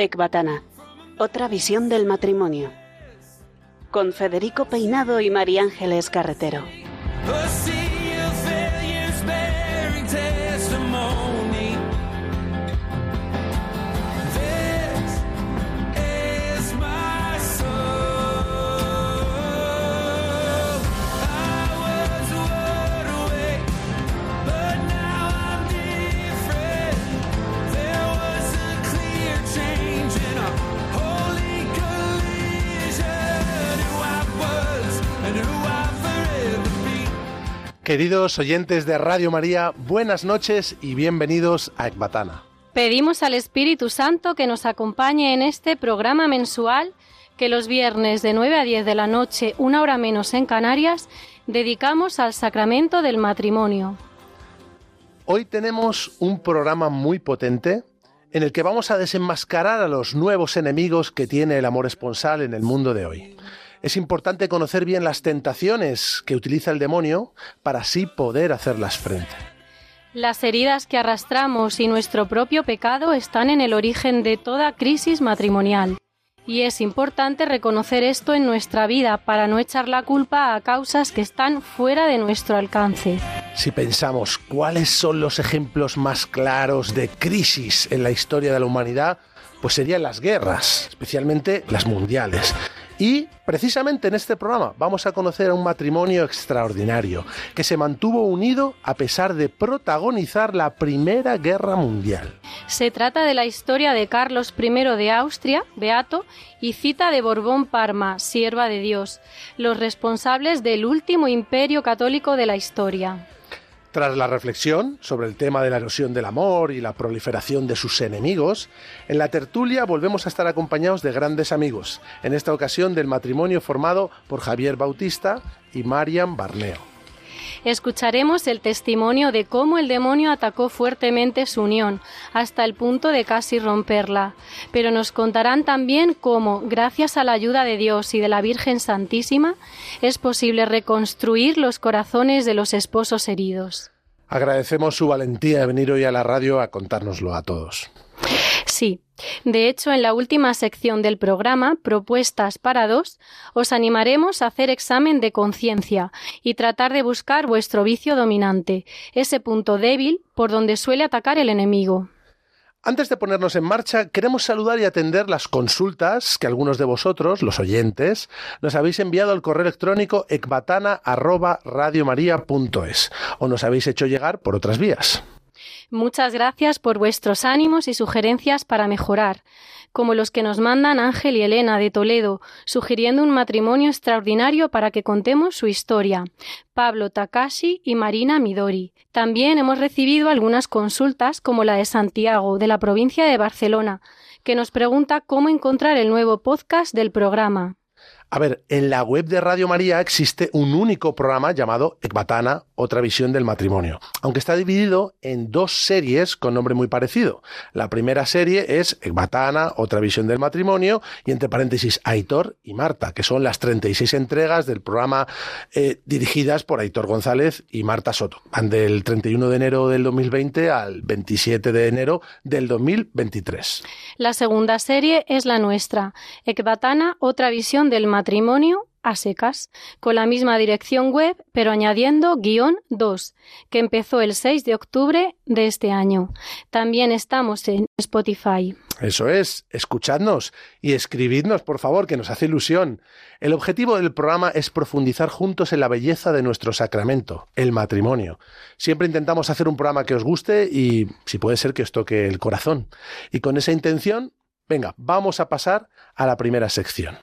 Ecbatana, otra visión del matrimonio. Con Federico Peinado y María Ángeles Carretero. Queridos oyentes de Radio María, buenas noches y bienvenidos a Ecbatana. Pedimos al Espíritu Santo que nos acompañe en este programa mensual que los viernes de 9 a 10 de la noche, una hora menos en Canarias, dedicamos al sacramento del matrimonio. Hoy tenemos un programa muy potente en el que vamos a desenmascarar a los nuevos enemigos que tiene el amor esponsal en el mundo de hoy es importante conocer bien las tentaciones que utiliza el demonio para así poder hacerlas frente. Las heridas que arrastramos y nuestro propio pecado están en el origen de toda crisis matrimonial. Y es importante reconocer esto en nuestra vida para no echar la culpa a causas que están fuera de nuestro alcance. Si pensamos cuáles son los ejemplos más claros de crisis en la historia de la humanidad, pues serían las guerras, especialmente las mundiales. Y precisamente en este programa vamos a conocer a un matrimonio extraordinario que se mantuvo unido a pesar de protagonizar la Primera Guerra Mundial. Se trata de la historia de Carlos I de Austria, Beato, y Cita de Borbón Parma, sierva de Dios, los responsables del último imperio católico de la historia. Tras la reflexión sobre el tema de la erosión del amor y la proliferación de sus enemigos, en la tertulia volvemos a estar acompañados de grandes amigos, en esta ocasión del matrimonio formado por Javier Bautista y Marian Barneo escucharemos el testimonio de cómo el demonio atacó fuertemente su unión, hasta el punto de casi romperla. Pero nos contarán también cómo, gracias a la ayuda de Dios y de la Virgen Santísima, es posible reconstruir los corazones de los esposos heridos. Agradecemos su valentía de venir hoy a la radio a contárnoslo a todos. Sí. De hecho, en la última sección del programa, Propuestas para dos, os animaremos a hacer examen de conciencia y tratar de buscar vuestro vicio dominante, ese punto débil por donde suele atacar el enemigo. Antes de ponernos en marcha, queremos saludar y atender las consultas que algunos de vosotros, los oyentes, nos habéis enviado al correo electrónico ecbatana@radiomaria.es o nos habéis hecho llegar por otras vías. Muchas gracias por vuestros ánimos y sugerencias para mejorar, como los que nos mandan Ángel y Elena de Toledo, sugiriendo un matrimonio extraordinario para que contemos su historia, Pablo Takashi y Marina Midori. También hemos recibido algunas consultas como la de Santiago, de la provincia de Barcelona, que nos pregunta cómo encontrar el nuevo podcast del programa. A ver, en la web de Radio María existe un único programa llamado Ecbatana, otra visión del matrimonio, aunque está dividido en dos series con nombre muy parecido. La primera serie es Ecbatana, otra visión del matrimonio, y entre paréntesis Aitor y Marta, que son las 36 entregas del programa eh, dirigidas por Aitor González y Marta Soto. Van del 31 de enero del 2020 al 27 de enero del 2023. La segunda serie es la nuestra, Ecbatana, otra visión del matrimonio matrimonio a secas, con la misma dirección web, pero añadiendo guion 2, que empezó el 6 de octubre de este año. También estamos en Spotify. Eso es, escuchadnos y escribidnos, por favor, que nos hace ilusión. El objetivo del programa es profundizar juntos en la belleza de nuestro sacramento, el matrimonio. Siempre intentamos hacer un programa que os guste y, si puede ser, que os toque el corazón. Y con esa intención, venga, vamos a pasar a la primera sección.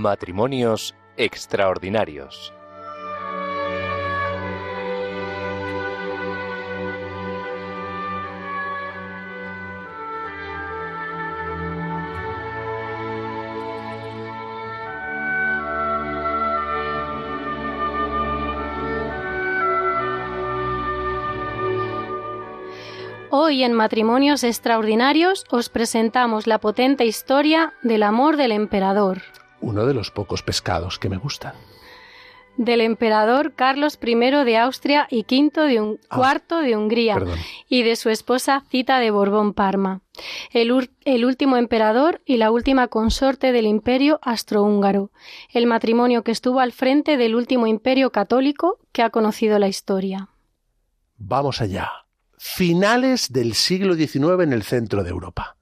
Matrimonios extraordinarios. Hoy en Matrimonios Extraordinarios os presentamos la potente historia del amor del emperador. Uno de los pocos pescados que me gustan. Del emperador Carlos I de Austria y V de un, Ah, cuarto de Hungría Perdón. y de su esposa Cita de Borbón Parma, el, ur- el último emperador y la última consorte del imperio astrohúngaro, el matrimonio que estuvo al frente del último imperio católico que ha conocido la historia. Vamos allá. Finales del siglo XIX en el centro de Europa.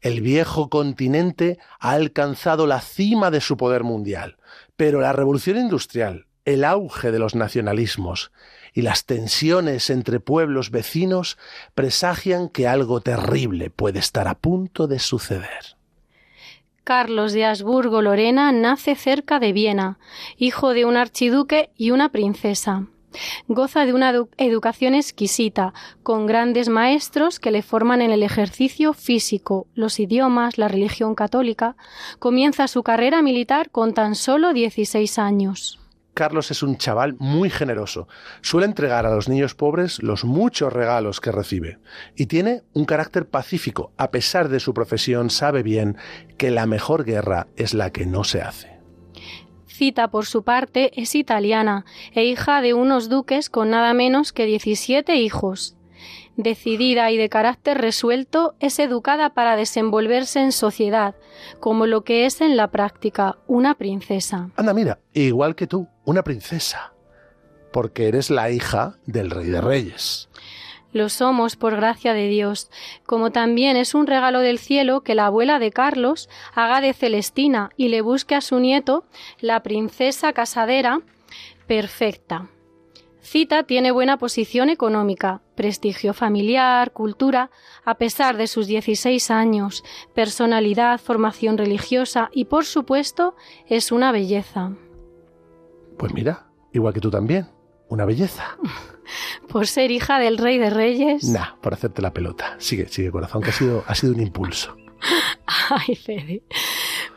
El viejo continente ha alcanzado la cima de su poder mundial, pero la revolución industrial, el auge de los nacionalismos y las tensiones entre pueblos vecinos presagian que algo terrible puede estar a punto de suceder. Carlos de Habsburgo-Lorena nace cerca de Viena, hijo de un archiduque y una princesa. Goza de una edu- educación exquisita, con grandes maestros que le forman en el ejercicio físico, los idiomas, la religión católica. Comienza su carrera militar con tan solo 16 años. Carlos es un chaval muy generoso. Suele entregar a los niños pobres los muchos regalos que recibe. Y tiene un carácter pacífico. A pesar de su profesión, sabe bien que la mejor guerra es la que no se hace. Cita, por su parte, es italiana e hija de unos duques con nada menos que 17 hijos. Decidida y de carácter resuelto, es educada para desenvolverse en sociedad, como lo que es en la práctica una princesa. Anda, mira, igual que tú, una princesa. Porque eres la hija del rey de reyes. Lo somos por gracia de Dios, como también es un regalo del cielo que la abuela de Carlos haga de Celestina y le busque a su nieto, la princesa casadera, perfecta. Cita tiene buena posición económica, prestigio familiar, cultura, a pesar de sus 16 años, personalidad, formación religiosa y, por supuesto, es una belleza. Pues mira, igual que tú también, una belleza. Por ser hija del rey de reyes. Nah, por hacerte la pelota. Sigue, sigue, corazón, que ha sido, ha sido un impulso. Ay, Fede.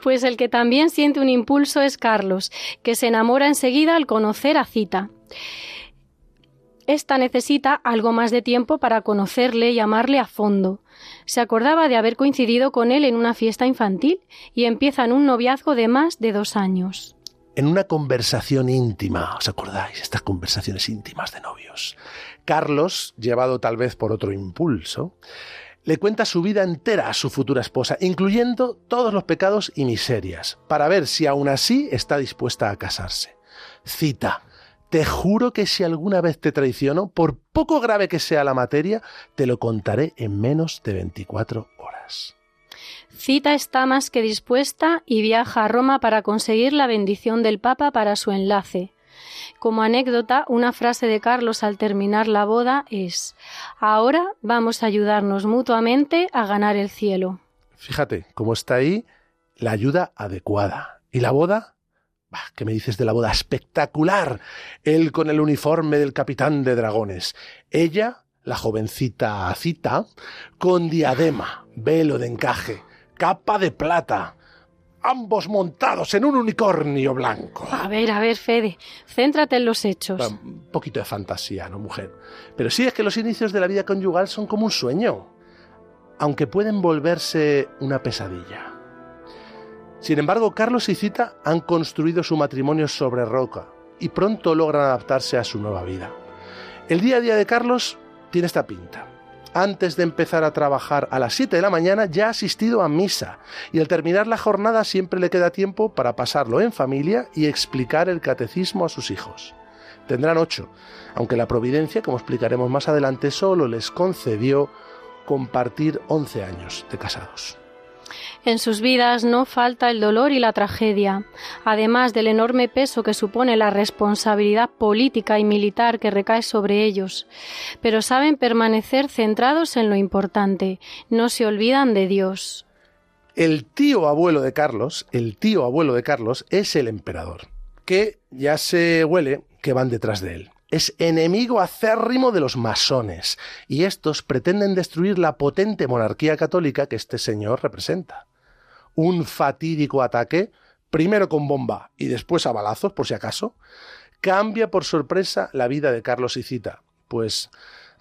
Pues el que también siente un impulso es Carlos, que se enamora enseguida al conocer a Cita. Esta necesita algo más de tiempo para conocerle y amarle a fondo. Se acordaba de haber coincidido con él en una fiesta infantil y empiezan un noviazgo de más de dos años. En una conversación íntima, ¿os acordáis? Estas conversaciones íntimas de novios. Carlos, llevado tal vez por otro impulso, le cuenta su vida entera a su futura esposa, incluyendo todos los pecados y miserias, para ver si aún así está dispuesta a casarse. Cita, te juro que si alguna vez te traiciono, por poco grave que sea la materia, te lo contaré en menos de 24 horas. Cita está más que dispuesta y viaja a Roma para conseguir la bendición del Papa para su enlace. Como anécdota, una frase de Carlos al terminar la boda es Ahora vamos a ayudarnos mutuamente a ganar el cielo. Fíjate cómo está ahí la ayuda adecuada. ¿Y la boda? Bah, ¿Qué me dices de la boda? Espectacular. Él con el uniforme del capitán de dragones. Ella, la jovencita Cita, con diadema, velo de encaje, capa de plata. Ambos montados en un unicornio blanco. A ver, a ver, Fede, céntrate en los hechos. Un poquito de fantasía, ¿no, mujer? Pero sí es que los inicios de la vida conyugal son como un sueño, aunque pueden volverse una pesadilla. Sin embargo, Carlos y Cita han construido su matrimonio sobre roca y pronto logran adaptarse a su nueva vida. El día a día de Carlos tiene esta pinta. Antes de empezar a trabajar a las 7 de la mañana ya ha asistido a misa y al terminar la jornada siempre le queda tiempo para pasarlo en familia y explicar el catecismo a sus hijos. Tendrán ocho, aunque la providencia, como explicaremos más adelante, solo les concedió compartir 11 años de casados. En sus vidas no falta el dolor y la tragedia, además del enorme peso que supone la responsabilidad política y militar que recae sobre ellos. Pero saben permanecer centrados en lo importante, no se olvidan de Dios. El tío abuelo de Carlos, el tío abuelo de Carlos es el emperador, que ya se huele que van detrás de él. Es enemigo acérrimo de los masones, y estos pretenden destruir la potente monarquía católica que este señor representa. Un fatídico ataque, primero con bomba y después a balazos, por si acaso, cambia por sorpresa la vida de Carlos y Cita, pues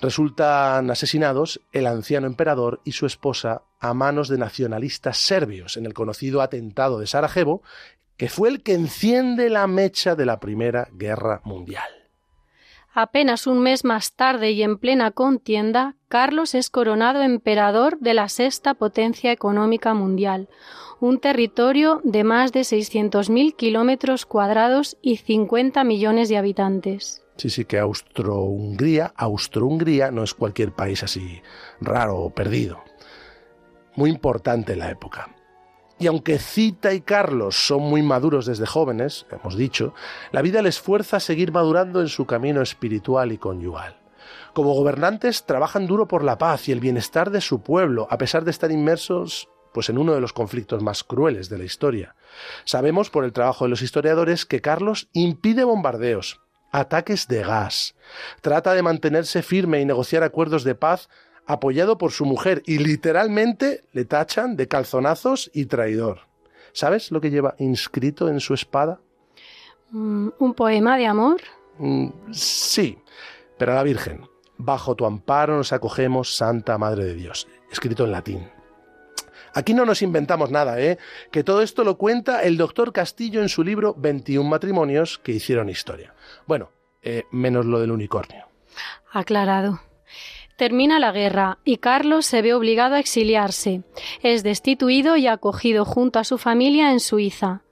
Resultan asesinados el anciano emperador y su esposa a manos de nacionalistas serbios en el conocido atentado de Sarajevo, que fue el que enciende la mecha de la Primera Guerra Mundial. Apenas un mes más tarde y en plena contienda, Carlos es coronado emperador de la sexta potencia económica mundial, un territorio de más de 600.000 kilómetros cuadrados y 50 millones de habitantes. Sí, sí, que Austro-Hungría, Austro-Hungría no es cualquier país así raro o perdido. Muy importante en la época. Y aunque Cita y Carlos son muy maduros desde jóvenes, hemos dicho, la vida les fuerza a seguir madurando en su camino espiritual y conyugal. Como gobernantes trabajan duro por la paz y el bienestar de su pueblo, a pesar de estar inmersos pues en uno de los conflictos más crueles de la historia. Sabemos por el trabajo de los historiadores que Carlos impide bombardeos, ataques de gas, trata de mantenerse firme y negociar acuerdos de paz apoyado por su mujer y literalmente le tachan de calzonazos y traidor. ¿Sabes lo que lleva inscrito en su espada? Mm, ¿Un poema de amor? Mm, sí, pero a la Virgen. Bajo tu amparo nos acogemos, Santa Madre de Dios. Escrito en latín. Aquí no nos inventamos nada, ¿eh? Que todo esto lo cuenta el doctor Castillo en su libro 21 matrimonios que hicieron historia. Bueno, eh, menos lo del unicornio. Aclarado. Termina la guerra y Carlos se ve obligado a exiliarse. Es destituido y acogido junto a su familia en Suiza.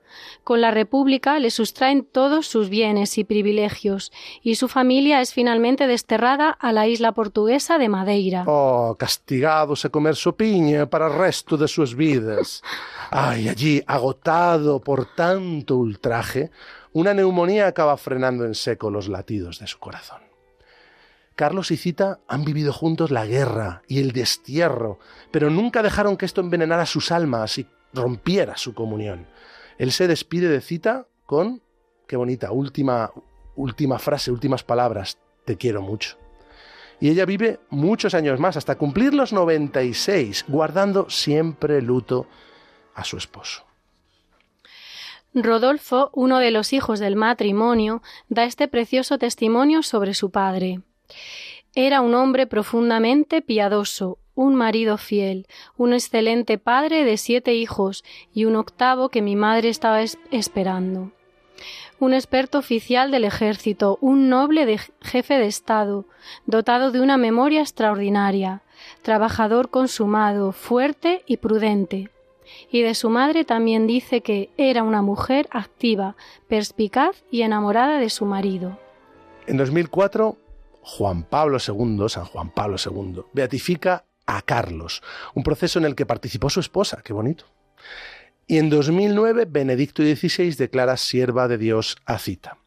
Con la República le sustraen todos sus bienes y privilegios, y su familia es finalmente desterrada a la isla portuguesa de Madeira. Oh, castigados a comer sopiña para el resto de sus vidas. Ay, allí, agotado por tanto ultraje, una neumonía acaba frenando en seco los latidos de su corazón. Carlos y Cita han vivido juntos la guerra y el destierro, pero nunca dejaron que esto envenenara sus almas y rompiera su comunión. Él se despide de Cita con, qué bonita, última, última frase, últimas palabras, te quiero mucho. Y ella vive muchos años más, hasta cumplir los 96, guardando siempre luto a su esposo. Rodolfo, uno de los hijos del matrimonio, da este precioso testimonio sobre su padre. Era un hombre profundamente piadoso, un marido fiel, un excelente padre de siete hijos y un octavo que mi madre estaba esperando. Un experto oficial del ejército, un noble jefe de Estado, dotado de una memoria extraordinaria, trabajador consumado, fuerte y prudente. Y de su madre también dice que era una mujer activa, perspicaz y enamorada de su marido. En 2004 Juan Pablo II, San Juan Pablo II, beatifica a Carlos, un proceso en el que participó su esposa, qué bonito. Y en 2009 Benedicto XVI declara sierva de Dios a Cita.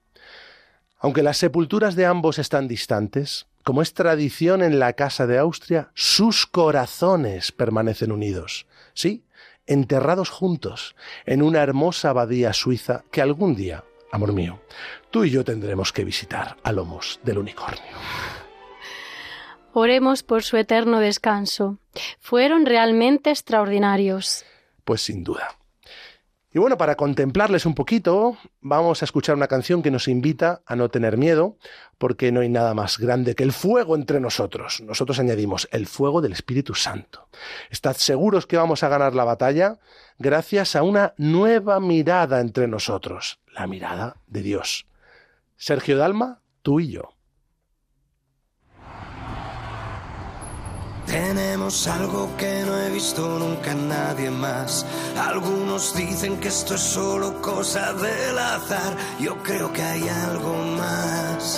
Aunque las sepulturas de ambos están distantes, como es tradición en la Casa de Austria, sus corazones permanecen unidos. Sí, enterrados juntos en una hermosa abadía suiza que algún día amor mío, tú y yo tendremos que visitar a lomos del unicornio. Oremos por su eterno descanso. Fueron realmente extraordinarios. Pues sin duda. Y bueno, para contemplarles un poquito, vamos a escuchar una canción que nos invita a no tener miedo, porque no hay nada más grande que el fuego entre nosotros. Nosotros añadimos el fuego del Espíritu Santo. Estad seguros que vamos a ganar la batalla gracias a una nueva mirada entre nosotros, la mirada de Dios. Sergio Dalma, tú y yo. Tenemos algo que no he visto nunca nadie más. Algunos dicen que esto es solo cosa del azar. Yo creo que hay algo más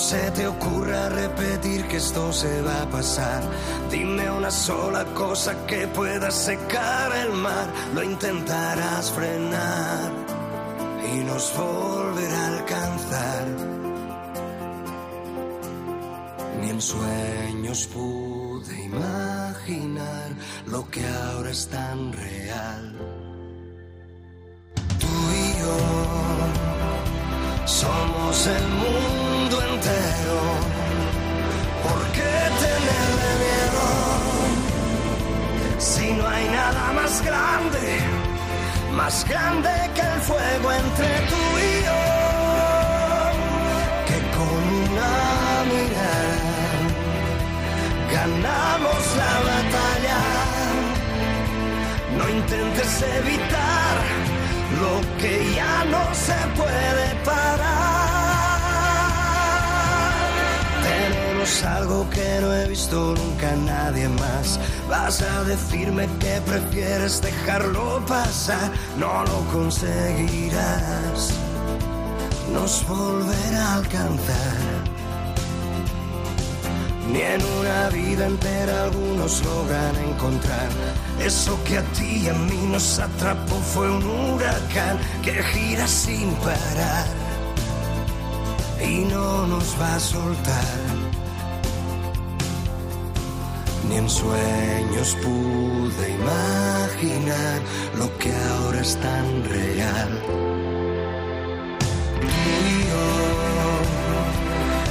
se te ocurra repetir que esto se va a pasar. Dime una sola cosa que pueda secar el mar. Lo intentarás frenar y nos volverá a alcanzar. Ni en sueños pude imaginar lo que ahora es tan real. más grande que el fuego entre tú y yo, que con una mirada ganamos la batalla. No intentes evitar lo que ya no se puede parar. Tenemos algo que no he visto nunca nadie más Vas a decirme que prefieres dejarlo pasar, no lo conseguirás. Nos volverá a alcanzar. Ni en una vida entera algunos logran encontrar. Eso que a ti y a mí nos atrapó fue un huracán que gira sin parar y no nos va a soltar. Ni en sueños pude imaginar lo que ahora es tan real. Y yo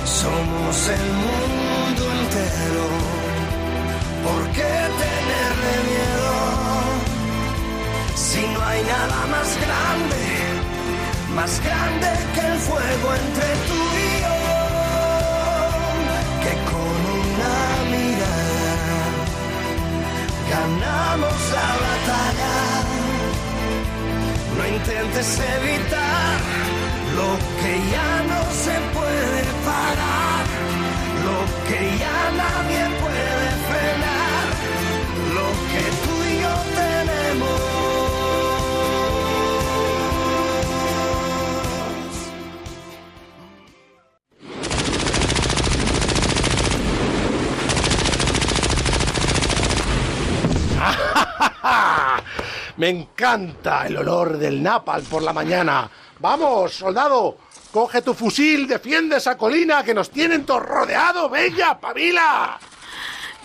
somos el mundo entero. ¿Por qué tenerle miedo? Si no hay nada más grande, más grande que el fuego entre tú y ganamos la batalla. No intentes evitar lo que ya no se puede parar, lo que ya nadie puede Me encanta el olor del napal por la mañana. Vamos, soldado, coge tu fusil, defiende esa colina que nos tienen todos rodeados. Venga, pavila.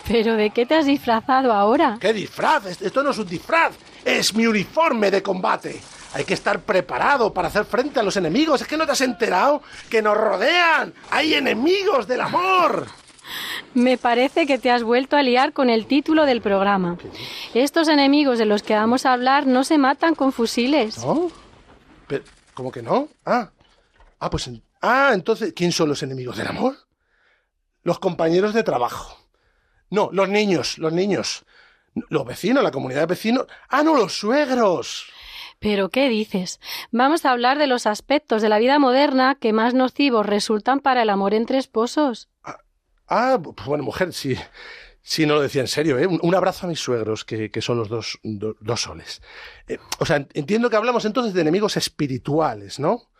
¿Pero de qué te has disfrazado ahora? ¿Qué disfraz? Esto no es un disfraz, es mi uniforme de combate. Hay que estar preparado para hacer frente a los enemigos. ¿Es que no te has enterado? Que nos rodean. Hay enemigos del amor. Me parece que te has vuelto a liar con el título del programa. Estos enemigos de los que vamos a hablar no se matan con fusiles. ¿No? Pero, ¿Cómo que no? Ah, ah, pues, ah, entonces, ¿quién son los enemigos del amor? Los compañeros de trabajo. No, los niños, los niños. Los vecinos, la comunidad de vecinos. Ah, no, los suegros. ¿Pero qué dices? Vamos a hablar de los aspectos de la vida moderna que más nocivos resultan para el amor entre esposos. Ah, pues bueno, mujer, sí, sí, no lo decía en serio, ¿eh? Un, abrazo a mis suegros, que, que son los dos, do- dos soles. Eh, o sea, entiendo que hablamos entonces de enemigos espirituales, ¿no?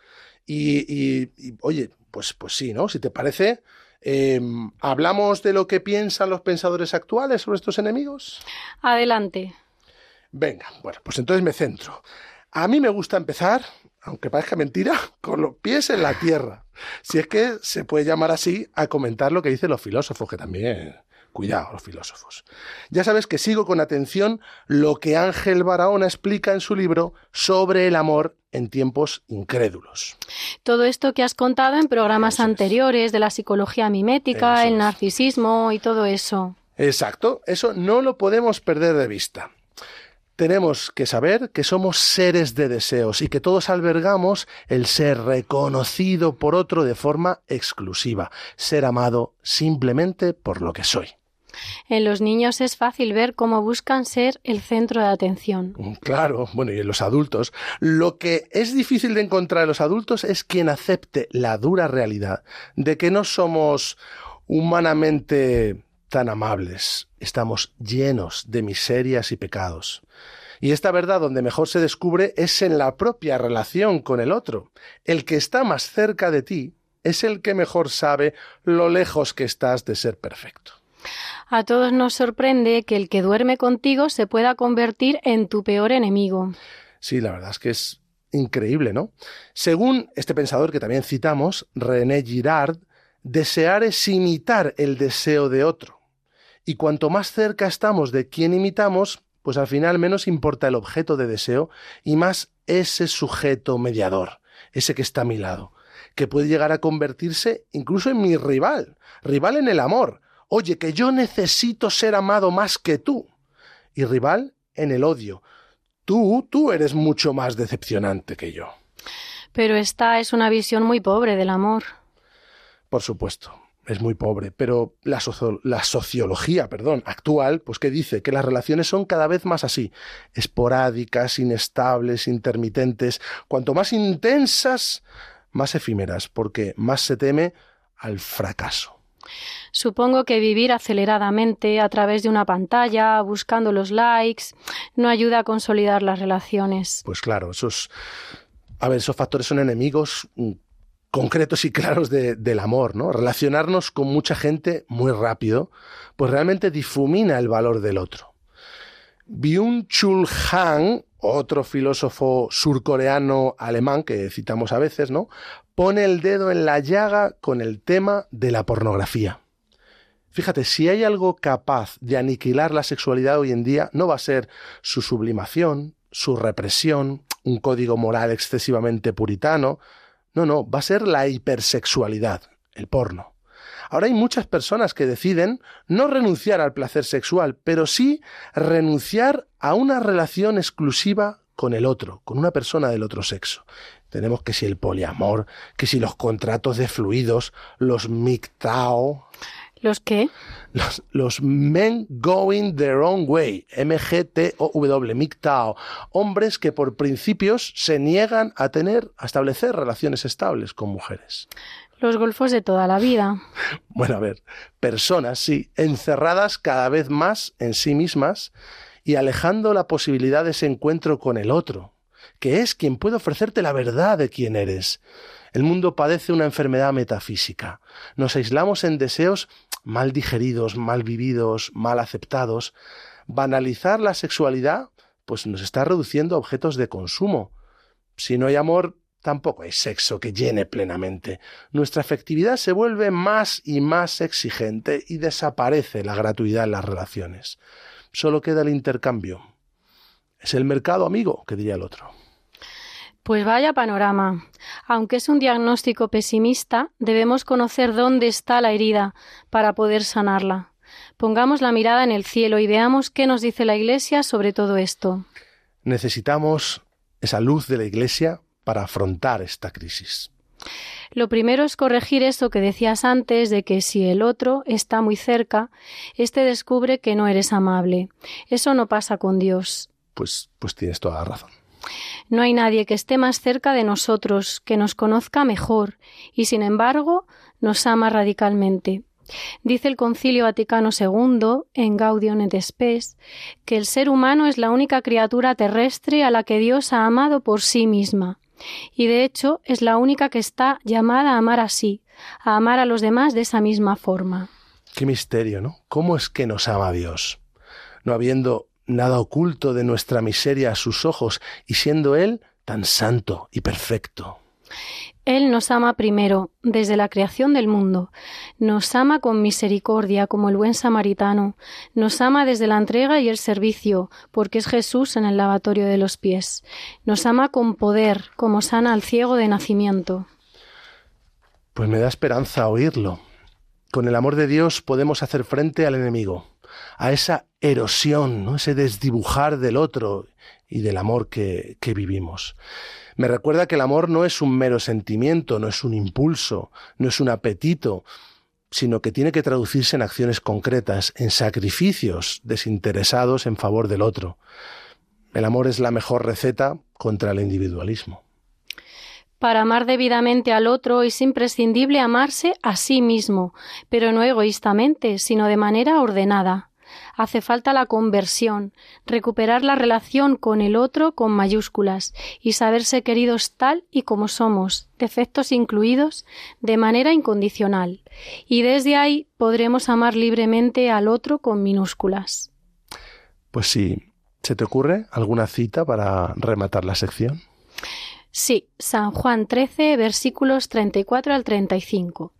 Y, y- y, oye, pues, pues sí, ¿no? Si te parece, eh, ¿hablamos de lo que piensan los pensadores actuales sobre estos enemigos? Adelante. Venga, bueno, pues entonces me centro. A mí me gusta empezar, aunque parezca mentira, con los pies en la tierra. Si es que se puede llamar así a comentar lo que dicen los filósofos, que también, cuidado, los filósofos. Ya sabes que sigo con atención lo que Ángel Barahona explica en su libro sobre el amor en tiempos incrédulos. Todo esto que has contado en programas Eso es. anteriores de la psicología mimética, Eso el narcisismo y todo eso. Exacto, eso no lo podemos perder de vista. Tenemos que saber que somos seres de deseos y que todos albergamos el ser reconocido por otro de forma exclusiva, ser amado simplemente por lo que soy. En los niños es fácil ver cómo buscan ser el centro de atención. Mm, Claro, bueno, y en los adultos. Lo que es difícil de encontrar en los adultos es quien acepte la dura realidad de que no somos humanamente tan amables. Estamos llenos de miserias y pecados. Y esta verdad donde mejor se descubre es en la propia relación con el otro. El que está más cerca de ti es el que mejor sabe lo lejos que estás de ser perfecto. A todos nos sorprende que el que duerme contigo se pueda convertir en tu peor enemigo. Sí, la verdad es que es increíble, ¿no? Según este pensador que también citamos, René Girard, desear es imitar el deseo de otro. Y cuanto más cerca estamos de quien imitamos, pues al final menos importa el objeto de deseo y más ese sujeto mediador, ese que está a mi lado, que puede llegar a convertirse incluso en mi rival, rival en el amor. Oye, que yo necesito ser amado más que tú. Y rival en el odio. Tú, tú eres mucho más decepcionante que yo. Pero esta es una visión muy pobre del amor. Por supuesto. Es muy pobre, pero la, la, sociología, perdón, actual, pues que dice que las relaciones son cada vez más así, esporádicas, inestables, intermitentes, cuanto más intensas, más efímeras, porque más se teme al fracaso. Supongo que vivir aceleradamente a través de una pantalla, buscando los likes, no ayuda a consolidar las relaciones. Pues claro, esos, a ver, esos factores son enemigos mm, concretos y claros del amor, ¿no? Relacionarnos con mucha gente muy rápido, pues realmente difumina el valor del otro. Byung-Chul Han, otro filósofo surcoreano alemán que citamos a veces, ¿no? Pone el dedo en la llaga con el tema de la pornografía. Fíjate, si hay algo capaz de aniquilar la sexualidad hoy en día, no va a ser su sublimación, su represión, un código moral excesivamente puritano, no, no, va a ser la hipersexualidad, el porno. Ahora hay muchas personas que deciden no renunciar al placer sexual, pero sí renunciar a una relación exclusiva con el otro, con una persona del otro sexo. Tenemos que si el poliamor, que si los contratos de fluidos, los MGTOW. ¿Los qué? Los, los men going their own way, M-G-T-O-W, MGTOW. Hombres que por principios se niegan a tener, a establecer relaciones estables con mujeres. Los golfos de toda la vida. Bueno, a ver, personas, sí, encerradas cada vez más en sí mismas y alejando la posibilidad de ese encuentro con el otro, que es quien puede ofrecerte la verdad de quién eres. El mundo padece una enfermedad metafísica. Nos aislamos en deseos mal digeridos, mal vividos, mal aceptados. Banalizar la sexualidad, pues nos está reduciendo a objetos de consumo. Si no hay amor, tampoco hay sexo que llene plenamente. Nuestra afectividad se vuelve más y más exigente y desaparece la gratuidad en las relaciones. Solo queda el intercambio. Es el mercado amigo, que diría el otro. Pues vaya panorama. Aunque es un diagnóstico pesimista, debemos conocer dónde está la herida para poder sanarla. Pongamos la mirada en el cielo y veamos qué nos dice la Iglesia sobre todo esto. Necesitamos esa luz de la Iglesia para afrontar esta crisis. Lo primero es corregir eso que decías antes de que si el otro está muy cerca, éste descubre que no eres amable. Eso no pasa con Dios. Pues, pues tienes toda la razón. No hay nadie que esté más cerca de nosotros, que nos conozca mejor, y sin embargo nos ama radicalmente. Dice el Concilio Vaticano II, en Gaudium et Spes, que el ser humano es la única criatura terrestre a la que Dios ha amado por sí misma, y de hecho es la única que está llamada a amar así, a amar a los demás de esa misma forma. Qué misterio, ¿no? ¿Cómo es que nos ama Dios? No habiendo nada oculto de nuestra miseria a sus ojos, y siendo Él tan santo y perfecto. Él nos ama primero, desde la creación del mundo. Nos ama con misericordia, como el buen samaritano. Nos ama desde la entrega y el servicio, porque es Jesús en el lavatorio de los pies. Nos ama con poder, como sana al ciego de nacimiento. Pues me da esperanza oírlo. Con el amor de Dios podemos hacer frente al enemigo a esa erosión, ¿no? ese desdibujar del otro y del amor que, que vivimos. Me recuerda que el amor no es un mero sentimiento, no es un impulso, no es un apetito, sino que tiene que traducirse en acciones concretas, en sacrificios desinteresados en favor del otro. El amor es la mejor receta contra el individualismo. Para amar debidamente al otro es imprescindible amarse a sí mismo, pero no egoístamente, sino de manera ordenada. Hace falta la conversión, recuperar la relación con el otro con mayúsculas y saberse queridos tal y como somos, defectos incluidos, de manera incondicional. Y desde ahí podremos amar libremente al otro con minúsculas. Pues sí. ¿Se te ocurre alguna cita para rematar la sección? Sí, San Juan 13, versículos 34 al 35.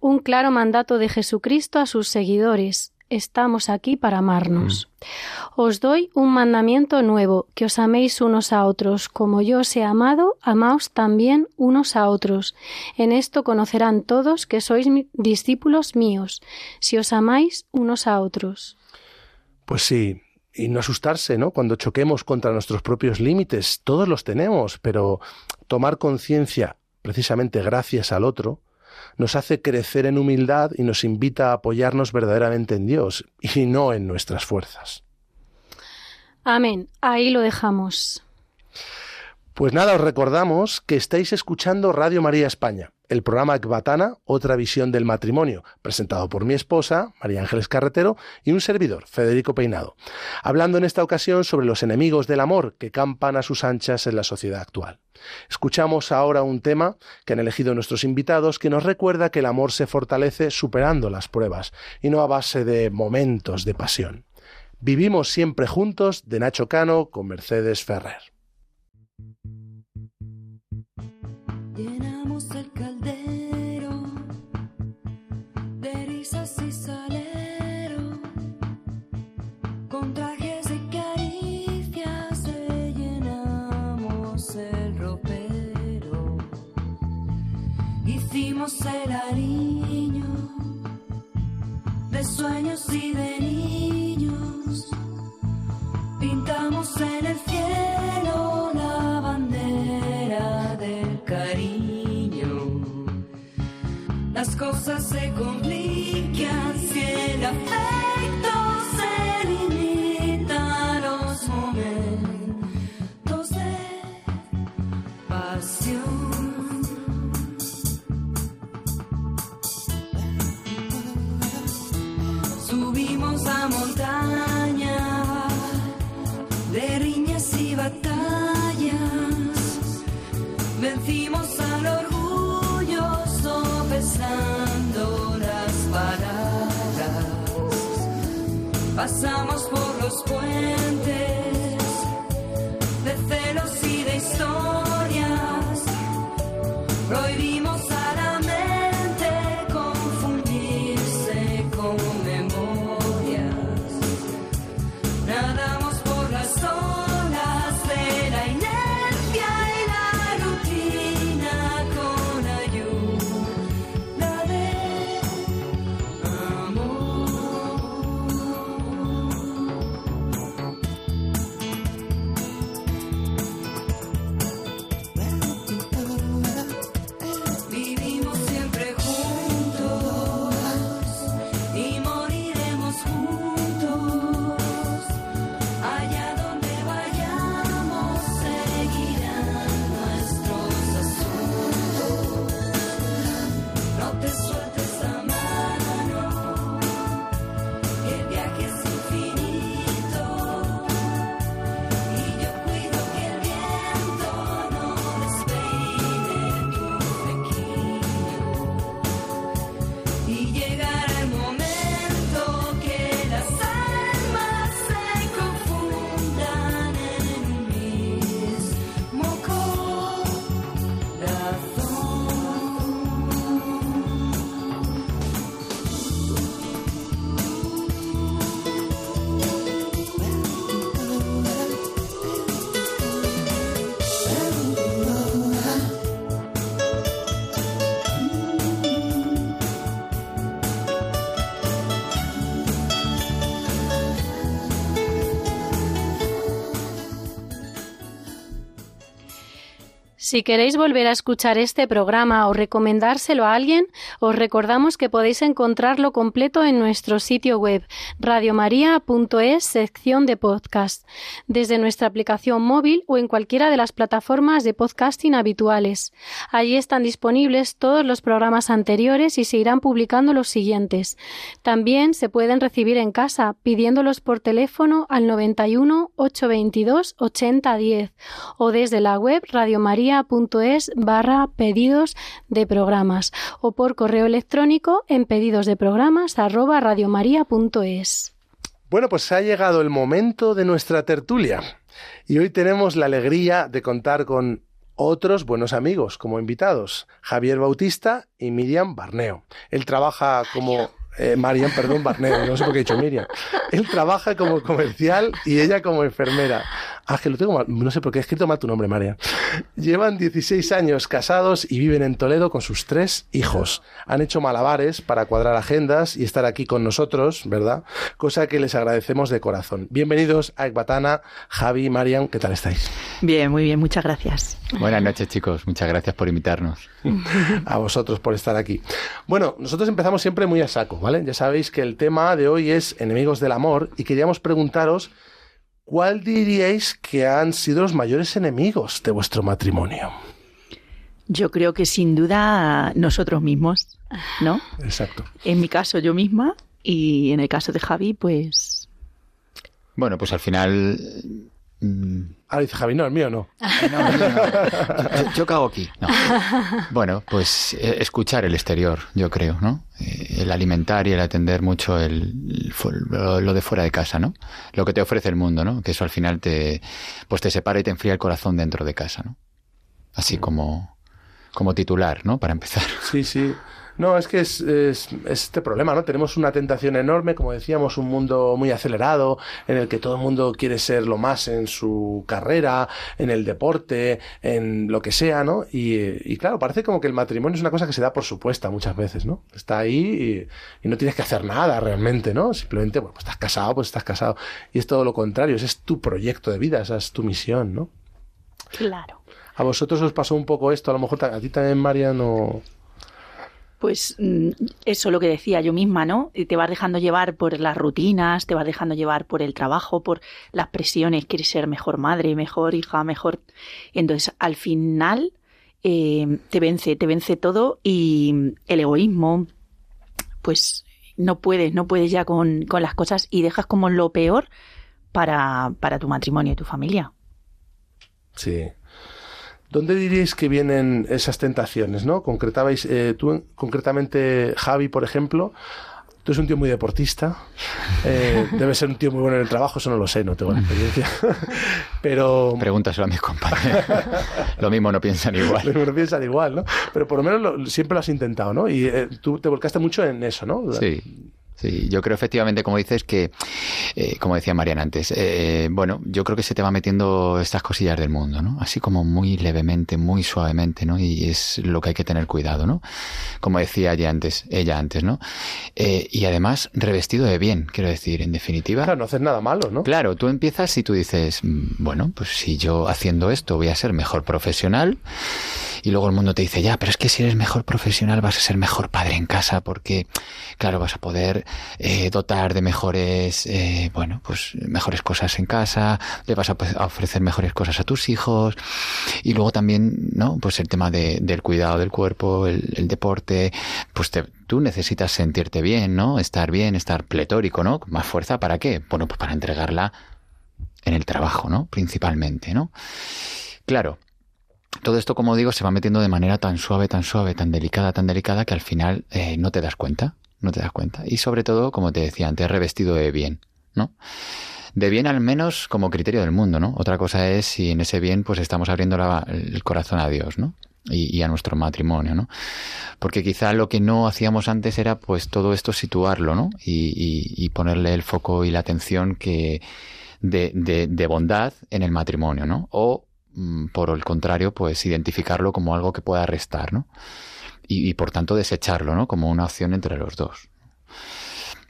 Un claro mandato de Jesucristo a sus seguidores. Estamos aquí para amarnos. Mm. Os doy un mandamiento nuevo, que os améis unos a otros. Como yo os he amado, amaos también unos a otros. En esto conocerán todos que sois discípulos míos, si os amáis unos a otros. Pues sí, y no asustarse, ¿no? Cuando choquemos contra nuestros propios límites, todos los tenemos, pero tomar conciencia, precisamente gracias al otro, nos hace crecer en humildad y nos invita a apoyarnos verdaderamente en Dios y no en nuestras fuerzas. Amén. Ahí lo dejamos. Pues nada, os recordamos que estáis escuchando Radio María España, el programa Ecbatana, otra visión del matrimonio, presentado por mi esposa, María Ángeles Carretero, y un servidor, Federico Peinado, hablando en esta ocasión sobre los enemigos del amor que campan a sus anchas en la sociedad actual. Escuchamos ahora un tema que han elegido nuestros invitados que nos recuerda que el amor se fortalece superando las pruebas y no a base de momentos de pasión. Vivimos siempre juntos de Nacho Cano con Mercedes Ferrer. De sueños y de niños, pintamos en el cielo la bandera del cariño. Las cosas se complican si el de riñas y batallas. Vencimos al orgullo sopesando las palabras. Pasamos por los puentes Si queréis volver a escuchar este programa o recomendárselo a alguien, os recordamos que podéis encontrarlo completo en nuestro sitio web radiomaria.es sección de podcast, desde nuestra aplicación móvil o en cualquiera de las plataformas de podcasting habituales. Allí están disponibles todos los programas anteriores y se irán publicando los siguientes. También se pueden recibir en casa pidiéndolos por teléfono al 91 822 8010 o desde la web radiomaria.es barra pedidos de programas o por correo electrónico en pedidos de programas arroba radiomaria.es. Bueno, pues ha llegado el momento de nuestra tertulia y hoy tenemos la alegría de contar con otros buenos amigos como invitados, Javier Bautista y Miriam Barneo. Él trabaja como... Eh, Marian, perdón, Barneo, no sé por qué he dicho Miriam. Él trabaja como comercial y ella como enfermera. Ah, que lo tengo mal, no sé por qué he escrito mal tu nombre, Marian. Llevan 16 años casados y viven en Toledo con sus tres hijos. Han hecho malabares para cuadrar agendas y estar aquí con nosotros, ¿verdad? Cosa que les agradecemos de corazón. Bienvenidos a Ecbatana, Javi, Marian, ¿qué tal estáis? Bien, muy bien, muchas gracias. Buenas noches, chicos. Muchas gracias por invitarnos. a vosotros por estar aquí. Bueno, nosotros empezamos siempre muy a saco, ¿vale? Ya sabéis que el tema de hoy es enemigos del amor y queríamos preguntaros cuál diríais que han sido los mayores enemigos de vuestro matrimonio. Yo creo que sin duda nosotros mismos, ¿no? Exacto. En mi caso yo misma y en el caso de Javi, pues Bueno, pues al final. Mm, Ahora dice Javi, no, el mío no. no, no, no. Yo, yo cago aquí. No. Bueno, pues eh, escuchar el exterior, yo creo, ¿no? Eh, El alimentar y el atender mucho el, el lo, lo de fuera de casa, ¿no? Lo que te ofrece el mundo, ¿no? Que eso al final te, pues te separa y te enfría el corazón dentro de casa, ¿no? Así como, como titular, ¿no? Para empezar. Sí, sí. No, es que es, es- es este problema, ¿no? Tenemos una tentación enorme, como decíamos, un mundo muy acelerado, en el que todo el mundo quiere ser lo más en su carrera, en el deporte, en lo que sea, ¿no? Y, y claro, parece como que el matrimonio es una cosa que se da por supuesta muchas veces, ¿no? Está ahí y, y no tienes que hacer nada realmente, ¿no? Simplemente, bueno, pues estás casado, pues estás casado. Y es todo lo contrario, ese es tu proyecto de vida, esa es tu misión, ¿no? claro. A vosotros os pasó un poco esto, a lo mejor a ti también, Mariano. Pues mm, eso lo que decía yo misma, ¿no? Te vas dejando llevar por las rutinas, te vas dejando llevar por el trabajo, por las presiones, quieres ser mejor madre, mejor hija, mejor. Entonces, al final eh, te vence, te vence todo y el egoísmo, pues no puedes, no puedes ya con, con las cosas y dejas como lo peor para, para tu matrimonio y tu familia. Sí. ¿Dónde diríais que vienen esas tentaciones, no? Concretabais, eh, tú, concretamente, Javi, por ejemplo, tú eres un tío muy deportista, eh, debes ser un tío muy bueno en el trabajo, eso no lo sé, no tengo la experiencia. Pero, Pregúntaselo a mis compañeros. lo mismo no piensan igual. pero piensan igual, ¿no? Pero por lo menos lo- siempre lo has intentado, ¿no? Y eh, tú te volcaste mucho en eso, ¿no? Sí. Sí, yo creo efectivamente, como dices, que, eh, como decía Mariana antes, eh, bueno, yo creo que se te va metiendo estas cosillas del mundo, ¿no? Así como muy levemente, muy suavemente, ¿no? Y es lo que hay que tener cuidado, ¿no? Como decía ella antes, ella antes, ¿no? Eh, y además, revestido de bien, quiero decir, en definitiva. Claro, no haces nada malo, ¿no? Claro, tú empiezas y tú dices, mm, bueno, pues si yo haciendo esto voy a ser mejor profesional, y luego el mundo te dice, ya, pero es que si eres mejor profesional vas a ser mejor padre en casa, porque, claro, vas a poder eh, dotar de mejores, eh, bueno, pues mejores cosas en casa, le vas a, ofrecer mejores cosas a tus hijos, y luego también, ¿no? Pues el tema de- del cuidado del cuerpo, el, el deporte, pues te- tú necesitas sentirte bien, ¿no? Estar bien, estar pletórico, ¿no? Más fuerza, ¿para qué? Bueno, pues para entregarla en el trabajo, ¿no? Principalmente, ¿no? Claro, todo esto, como digo, se va metiendo de manera tan suave, tan suave, tan delicada, tan delicada, que al final eh, no te das cuenta, no te das cuenta. Y sobre todo, como te decía antes, revestido de bien, ¿no? De bien al menos como criterio del mundo, ¿no? Otra cosa es si en ese bien pues estamos abriendo el corazón a Dios, ¿no? Y, a nuestro matrimonio, ¿no? Porque quizá lo que no hacíamos antes era pues todo esto situarlo, ¿no? Y, y- y ponerle el foco y la atención que de, de- de bondad en el matrimonio, ¿no? O por el contrario, pues identificarlo como algo que pueda restar, ¿no? Y, por tanto desecharlo, ¿no? Como una opción entre los dos.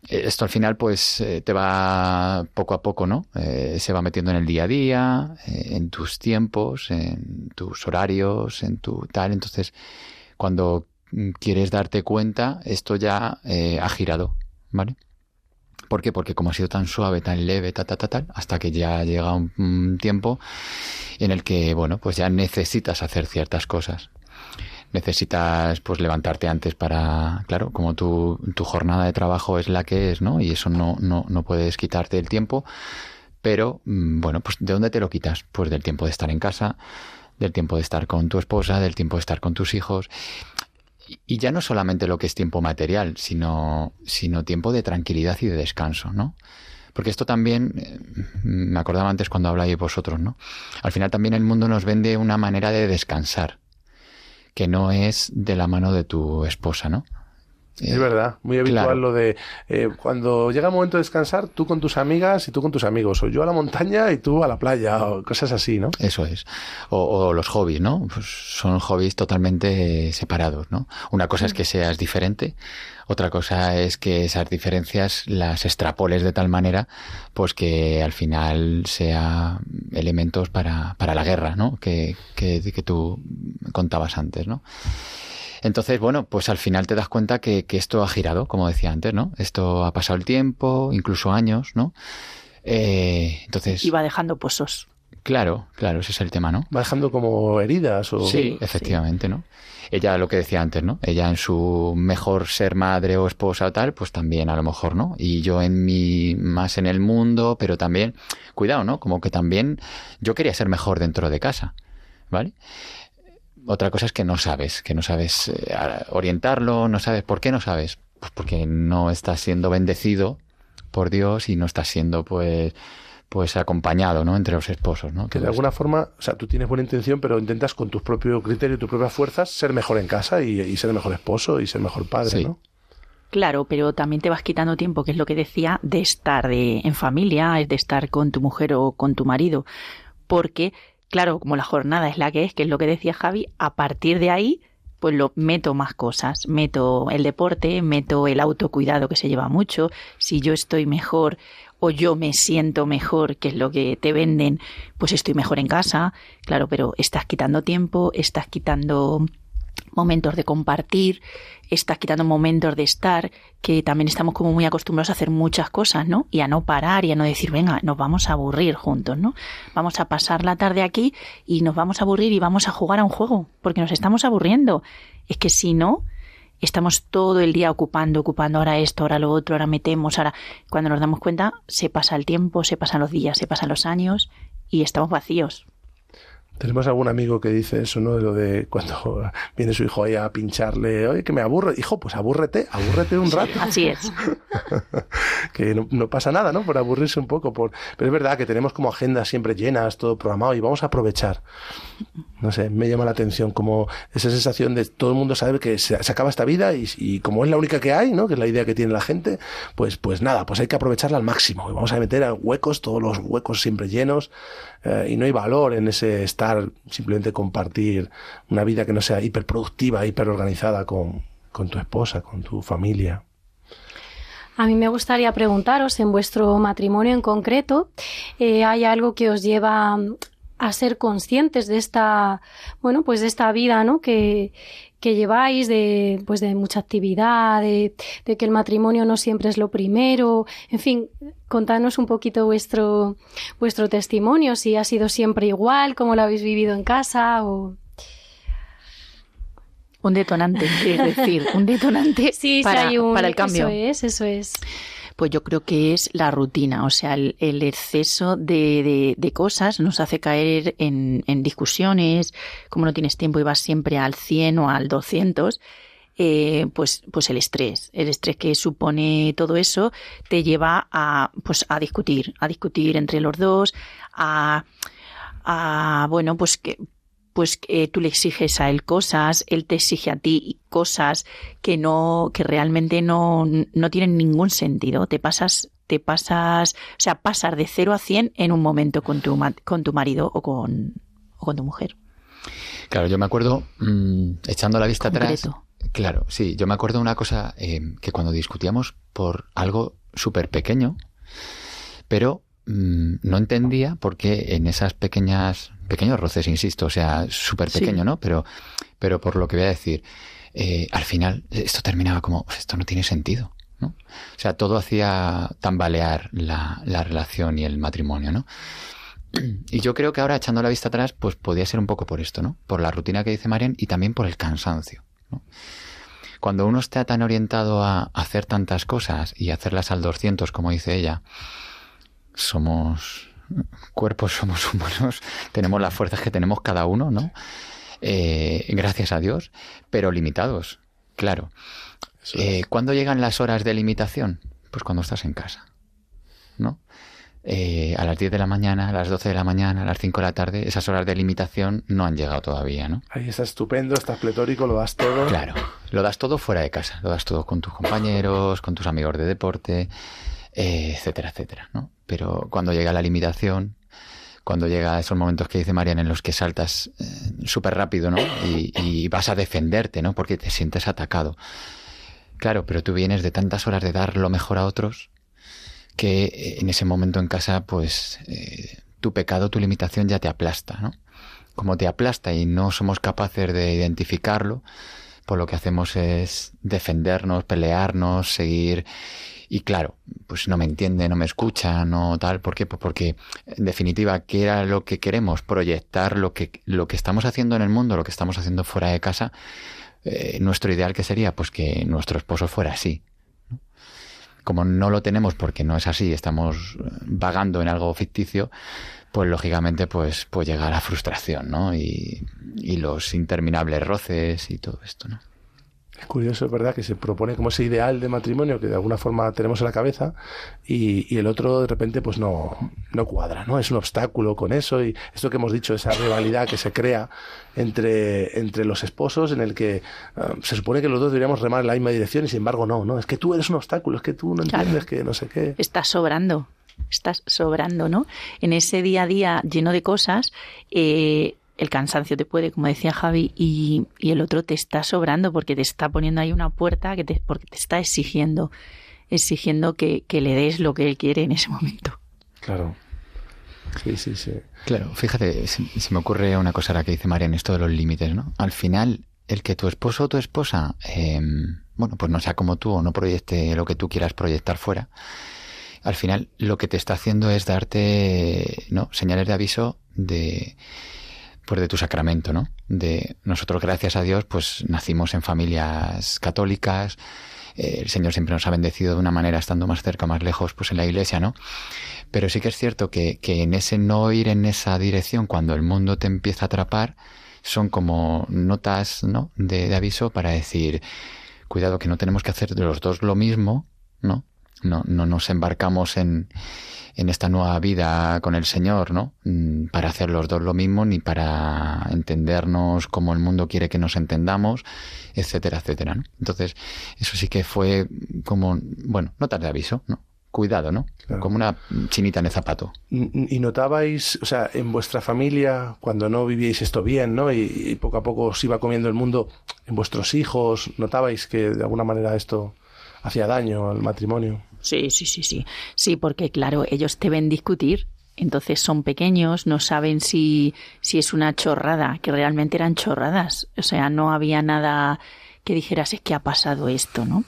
Eh, Esto al final, pues, eh, te va poco a poco, ¿no? Eh, se va metiendo en el día a día, en tus tiempos, en tus horarios, en tu tal. Entonces, cuando mm, quieres darte cuenta, esto ya ha girado, ¿vale? ¿Por qué? Porque como ha sido tan suave, tan leve, ta, ta, ta, tal, hasta que ya llega un, un tiempo en el que, bueno, pues ya necesitas hacer ciertas cosas. Necesitas, pues, levantarte antes para, claro, como tu, tu jornada de trabajo es la que es, ¿no? Y eso no, no, no puedes quitarte el tiempo. Pero, mm, bueno, pues, ¿de dónde te lo quitas? Pues del tiempo de estar en casa, del tiempo de estar con tu esposa, del tiempo de estar con tus hijos. Y- ya no solamente lo que es tiempo material, sino, sino tiempo de tranquilidad y de descanso, ¿no? Porque esto también, eh, me acordaba antes cuando hablabais vosotros, ¿no? Al final también el mundo nos vende una manera de descansar, que no es de la mano de tu esposa, ¿no? Es Eh, verdad, muy habitual claro. lo de eh, cuando llega el momento de descansar, tú con tus amigas y tú con tus amigos, o yo a la montaña y tú a la playa, o cosas así, ¿no? Eso es. O, o los hobbies, ¿no? Pues son hobbies totalmente separados, ¿no? Una cosa es que seas diferente, otra cosa es que esas diferencias las extrapoles de tal manera, pues que al final sea elementos para, para la guerra, ¿no? Que, que, que tú contabas antes, ¿no? Entonces, bueno, pues al final te das cuenta que, que esto ha girado, como decía antes, ¿no? Esto ha pasado el tiempo, incluso años, ¿no? Eh, entonces, Y va dejando pozos. claro, claro, ese es el tema, ¿no? Va dejando como heridas o... Sí, efectivamente, ¿no? Ella, lo que decía antes, ¿no? Ella en su mejor ser madre o esposa o tal, pues también a lo mejor, ¿no? Y yo en mi, más en el mundo, pero también, cuidado, ¿no? Como que también yo quería ser mejor dentro de casa, ¿vale? Otra cosa es que no sabes, que no sabes eh, orientarlo, no sabes, ¿por qué no sabes? Pues porque no estás siendo bendecido por Dios y no estás siendo, pues, pues acompañado, ¿no? Entre los esposos, ¿no? Que de alguna forma, o sea, tú tienes buena intención, pero intentas con tus propios criterios, tus propias fuerzas, ser mejor en casa y, y ser mejor esposo y ser mejor padre, Sí. ¿no? Claro, pero también te vas quitando tiempo, que es lo que decía, de estar de, en familia, es de estar con tu mujer o con tu marido. Porque, claro, como la jornada es la que es, que es lo que decía Javi, a partir de ahí, pues lo meto más cosas. Meto el deporte, meto el autocuidado que se lleva mucho. Si yo estoy mejor o yo me siento mejor, que es lo que te venden, pues estoy mejor en casa. Claro, pero estás quitando tiempo, estás quitando momentos de compartir, estás quitando momentos de estar, que también estamos como muy acostumbrados a hacer muchas cosas, ¿no? Y a no parar y a no decir, venga, nos vamos a aburrir juntos, ¿no? Vamos a pasar la tarde aquí y nos vamos a aburrir y vamos a jugar a un juego, porque nos estamos aburriendo. Es que si no, estamos todo el día ocupando, ocupando ahora esto, ahora lo otro, ahora metemos, ahora cuando nos damos cuenta, se pasa el tiempo, se pasan los días, se pasan los años y estamos vacíos. Tenemos algún amigo que dice eso, ¿no? De lo de cuando viene su hijo ahí a pincharle, oye, que me aburre. Hijo, pues abúrrete, abúrrete un rato. Así es. que no, no pasa nada, ¿no? Por aburrirse un poco. Por... Pero es verdad que tenemos como agendas siempre llenas, todo programado y vamos a aprovechar. No sé, me llama la atención como esa sensación de todo el mundo sabe que se, se acaba esta vida y, y como es la única que hay, ¿no? Que es la idea que tiene la gente, pues, pues nada, pues hay que aprovecharla al máximo. Y vamos a meter a huecos, todos los huecos siempre llenos eh, y no hay valor en ese simplemente compartir una vida que no sea hiperproductiva, hiperorganizada con, con tu esposa, con tu familia. A mí me gustaría preguntaros, en vuestro matrimonio en concreto, eh, ¿hay algo que os lleva a ser conscientes de esta, bueno, pues de esta vida, ¿no? Que, que lleváis de, pues de mucha actividad, de, de que el matrimonio no siempre es lo primero. En fin, contadnos un poquito vuestro, vuestro testimonio, si ha sido siempre igual, cómo lo habéis vivido en casa o... Un detonante, es decir, un detonante Sí, para, sí hay un... para el cambio. Eso es, eso es. Pues yo creo que es la rutina, o sea, el, el exceso de, de- de cosas nos hace caer en, en discusiones, como no tienes tiempo y vas siempre al 100 o al 200, eh, pues, pues el estrés, el estrés que supone todo eso te lleva a, pues a discutir, a discutir entre los dos, a, a bueno, pues que pues que tú le exiges a él cosas, él te exige a ti cosas que no, que realmente no, no tienen ningún sentido. Te pasas, te pasas, o sea, pasar de 0 a 100 en un momento con tu, con tu marido o con, o con tu mujer. Claro, yo me acuerdo, mm, echando la vista atrás. Claro, sí, yo me acuerdo de una cosa eh, que cuando discutíamos por algo súper pequeño, pero mm, no entendía por qué en esas pequeñas, pequeños roces, insisto, o sea, súper Sí. pequeño, ¿no? Pero, pero por lo que voy a decir, eh, al final esto terminaba como, "Pues esto no tiene sentido, ¿no? O sea, todo hacía tambalear la, la relación y el matrimonio, ¿no? Y yo creo que ahora, echando la vista atrás, pues podía ser un poco por esto, ¿no? Por la rutina que dice Marian y también por el cansancio, ¿no? Cuando uno está tan orientado a hacer tantas cosas y hacerlas al 200, como dice ella, somos cuerpos, somos humanos, tenemos las fuerzas que tenemos cada uno, ¿no? Eh, gracias a Dios, pero limitados, claro. Eh, ¿Cuándo llegan las horas de limitación? Pues cuando estás en casa, ¿no? eh, a las 10 de la mañana, a las 12 de la mañana, a las 5 de la tarde, esas horas de limitación no han llegado todavía, ¿no? Ahí está estupendo, estás pletórico, lo das todo. Claro, lo das todo fuera de casa, lo das todo con tus compañeros, con tus amigos de deporte, eh, etcétera, etcétera, ¿no? Pero cuando llega la limitación, cuando llega esos momentos que dice Marian en los que saltas eh, súper rápido, ¿no? Y, vas a defenderte, ¿no? Porque te sientes atacado. Claro, pero tú vienes de tantas horas de dar lo mejor a otros que eh, en ese momento en casa, pues eh, tu pecado, tu limitación ya te aplasta, ¿no? Como te aplasta y no somos capaces de identificarlo, pues lo que hacemos es defendernos, pelearnos, seguir. Y claro, pues no me entiende, no me escucha, no tal. ¿Por qué? Pues porque, en definitiva, ¿qué era lo que queremos? Proyectar lo que, lo que estamos haciendo en el mundo, lo que estamos haciendo fuera de casa. Eh, nuestro ideal que sería, pues que nuestro esposo fuera así. ¿no? Como no lo tenemos porque no es así, estamos eh, vagando en algo ficticio, pues lógicamente pues, pues llega la frustración, ¿no? Y, y los interminables roces y todo esto, ¿no? Es curioso, es verdad, que se propone como ese ideal de matrimonio que de alguna forma tenemos en la cabeza y, y el otro de repente pues no, no cuadra, ¿no? Es un obstáculo con eso y esto que hemos dicho, esa rivalidad que se crea entre, entre los esposos en el que ah, se supone que los dos deberíamos remar en la misma dirección y sin embargo no, no, es que tú eres un obstáculo, es que tú no Claro. entiendes que no sé qué. Estás sobrando, estás sobrando, ¿no? En ese día a día lleno de cosas, eh, el cansancio te puede, como decía Javi, y, y el otro te está sobrando porque te está poniendo ahí una puerta que te, porque te está exigiendo, exigiendo que, que le des lo que él quiere en ese momento. Claro. Sí, sí, sí. Claro, fíjate, se, se me ocurre una cosa ahora que dice María en esto de los límites, ¿no? Al final, el que tu esposo o tu esposa, eh, bueno, pues no sea como tú o no proyecte lo que tú quieras proyectar fuera, al final lo que te está haciendo es darte, ¿no? Señales de aviso de, pues de tu sacramento, ¿no? De nosotros, gracias a Dios, pues nacimos en familias católicas, eh, el Señor siempre nos ha bendecido de una manera estando más cerca, más lejos, pues en la iglesia, ¿no? Pero sí que es cierto que, que en ese no ir en esa dirección, cuando el mundo te empieza a atrapar, son como notas, ¿no? De, de aviso para decir, cuidado que no tenemos que hacer de los dos lo mismo, ¿no? No, no nos embarcamos en, en esta nueva vida con el Señor, ¿no? Mm, Para hacer los dos lo mismo, ni para entendernos como el mundo quiere que nos entendamos, etcétera, etcétera, ¿no? Entonces, eso sí que fue como, bueno, notas de aviso, ¿no? Cuidado, ¿no? Claro. Como una chinita en el zapato. ¿Y notabais, o sea, en vuestra familia, cuando no vivíais esto bien, ¿no? Y, y poco a poco os iba comiendo el mundo, en vuestros hijos, ¿notabais que de alguna manera esto hacía daño al matrimonio? Sí, sí, sí, sí. Sí, porque claro, ellos te ven discutir, entonces son pequeños, no saben si, si es una chorrada, que realmente eran chorradas. O sea, no había nada que dijeras es que ha pasado esto, ¿no?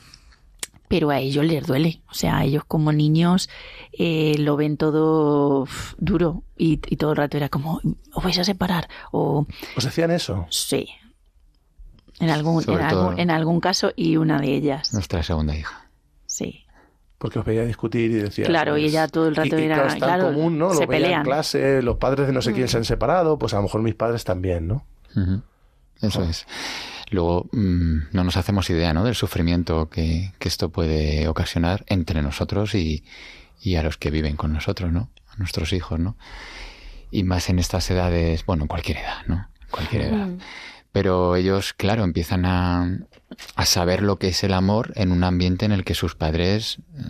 Pero a ellos les duele. O sea, a ellos como niños eh, lo ven todo uf, duro y, y todo el rato era como, os vais a separar o ¿Os decían eso? sí. En algún, en, algún, en algún caso y una de ellas. Nuestra segunda hija. Porque os veía discutir y decía. Claro, y ella todo el rato y, y era- claro, es tan claro, común, ¿no? se Lo veía en pelean. Mm. clase, los padres de no sé quién se han separado, pues a lo mejor mis padres también, ¿no? Eso es. Luego, mm, no nos hacemos idea, ¿no? Del sufrimiento que, que esto puede ocasionar entre nosotros y, y a los que viven con nosotros, ¿no? A nuestros hijos, ¿no? Y más en estas edades, bueno, en cualquier edad, ¿no? Cualquier edad. Pero ellos, claro, empiezan a, a saber lo que es el amor en un ambiente en el que sus padres, eh,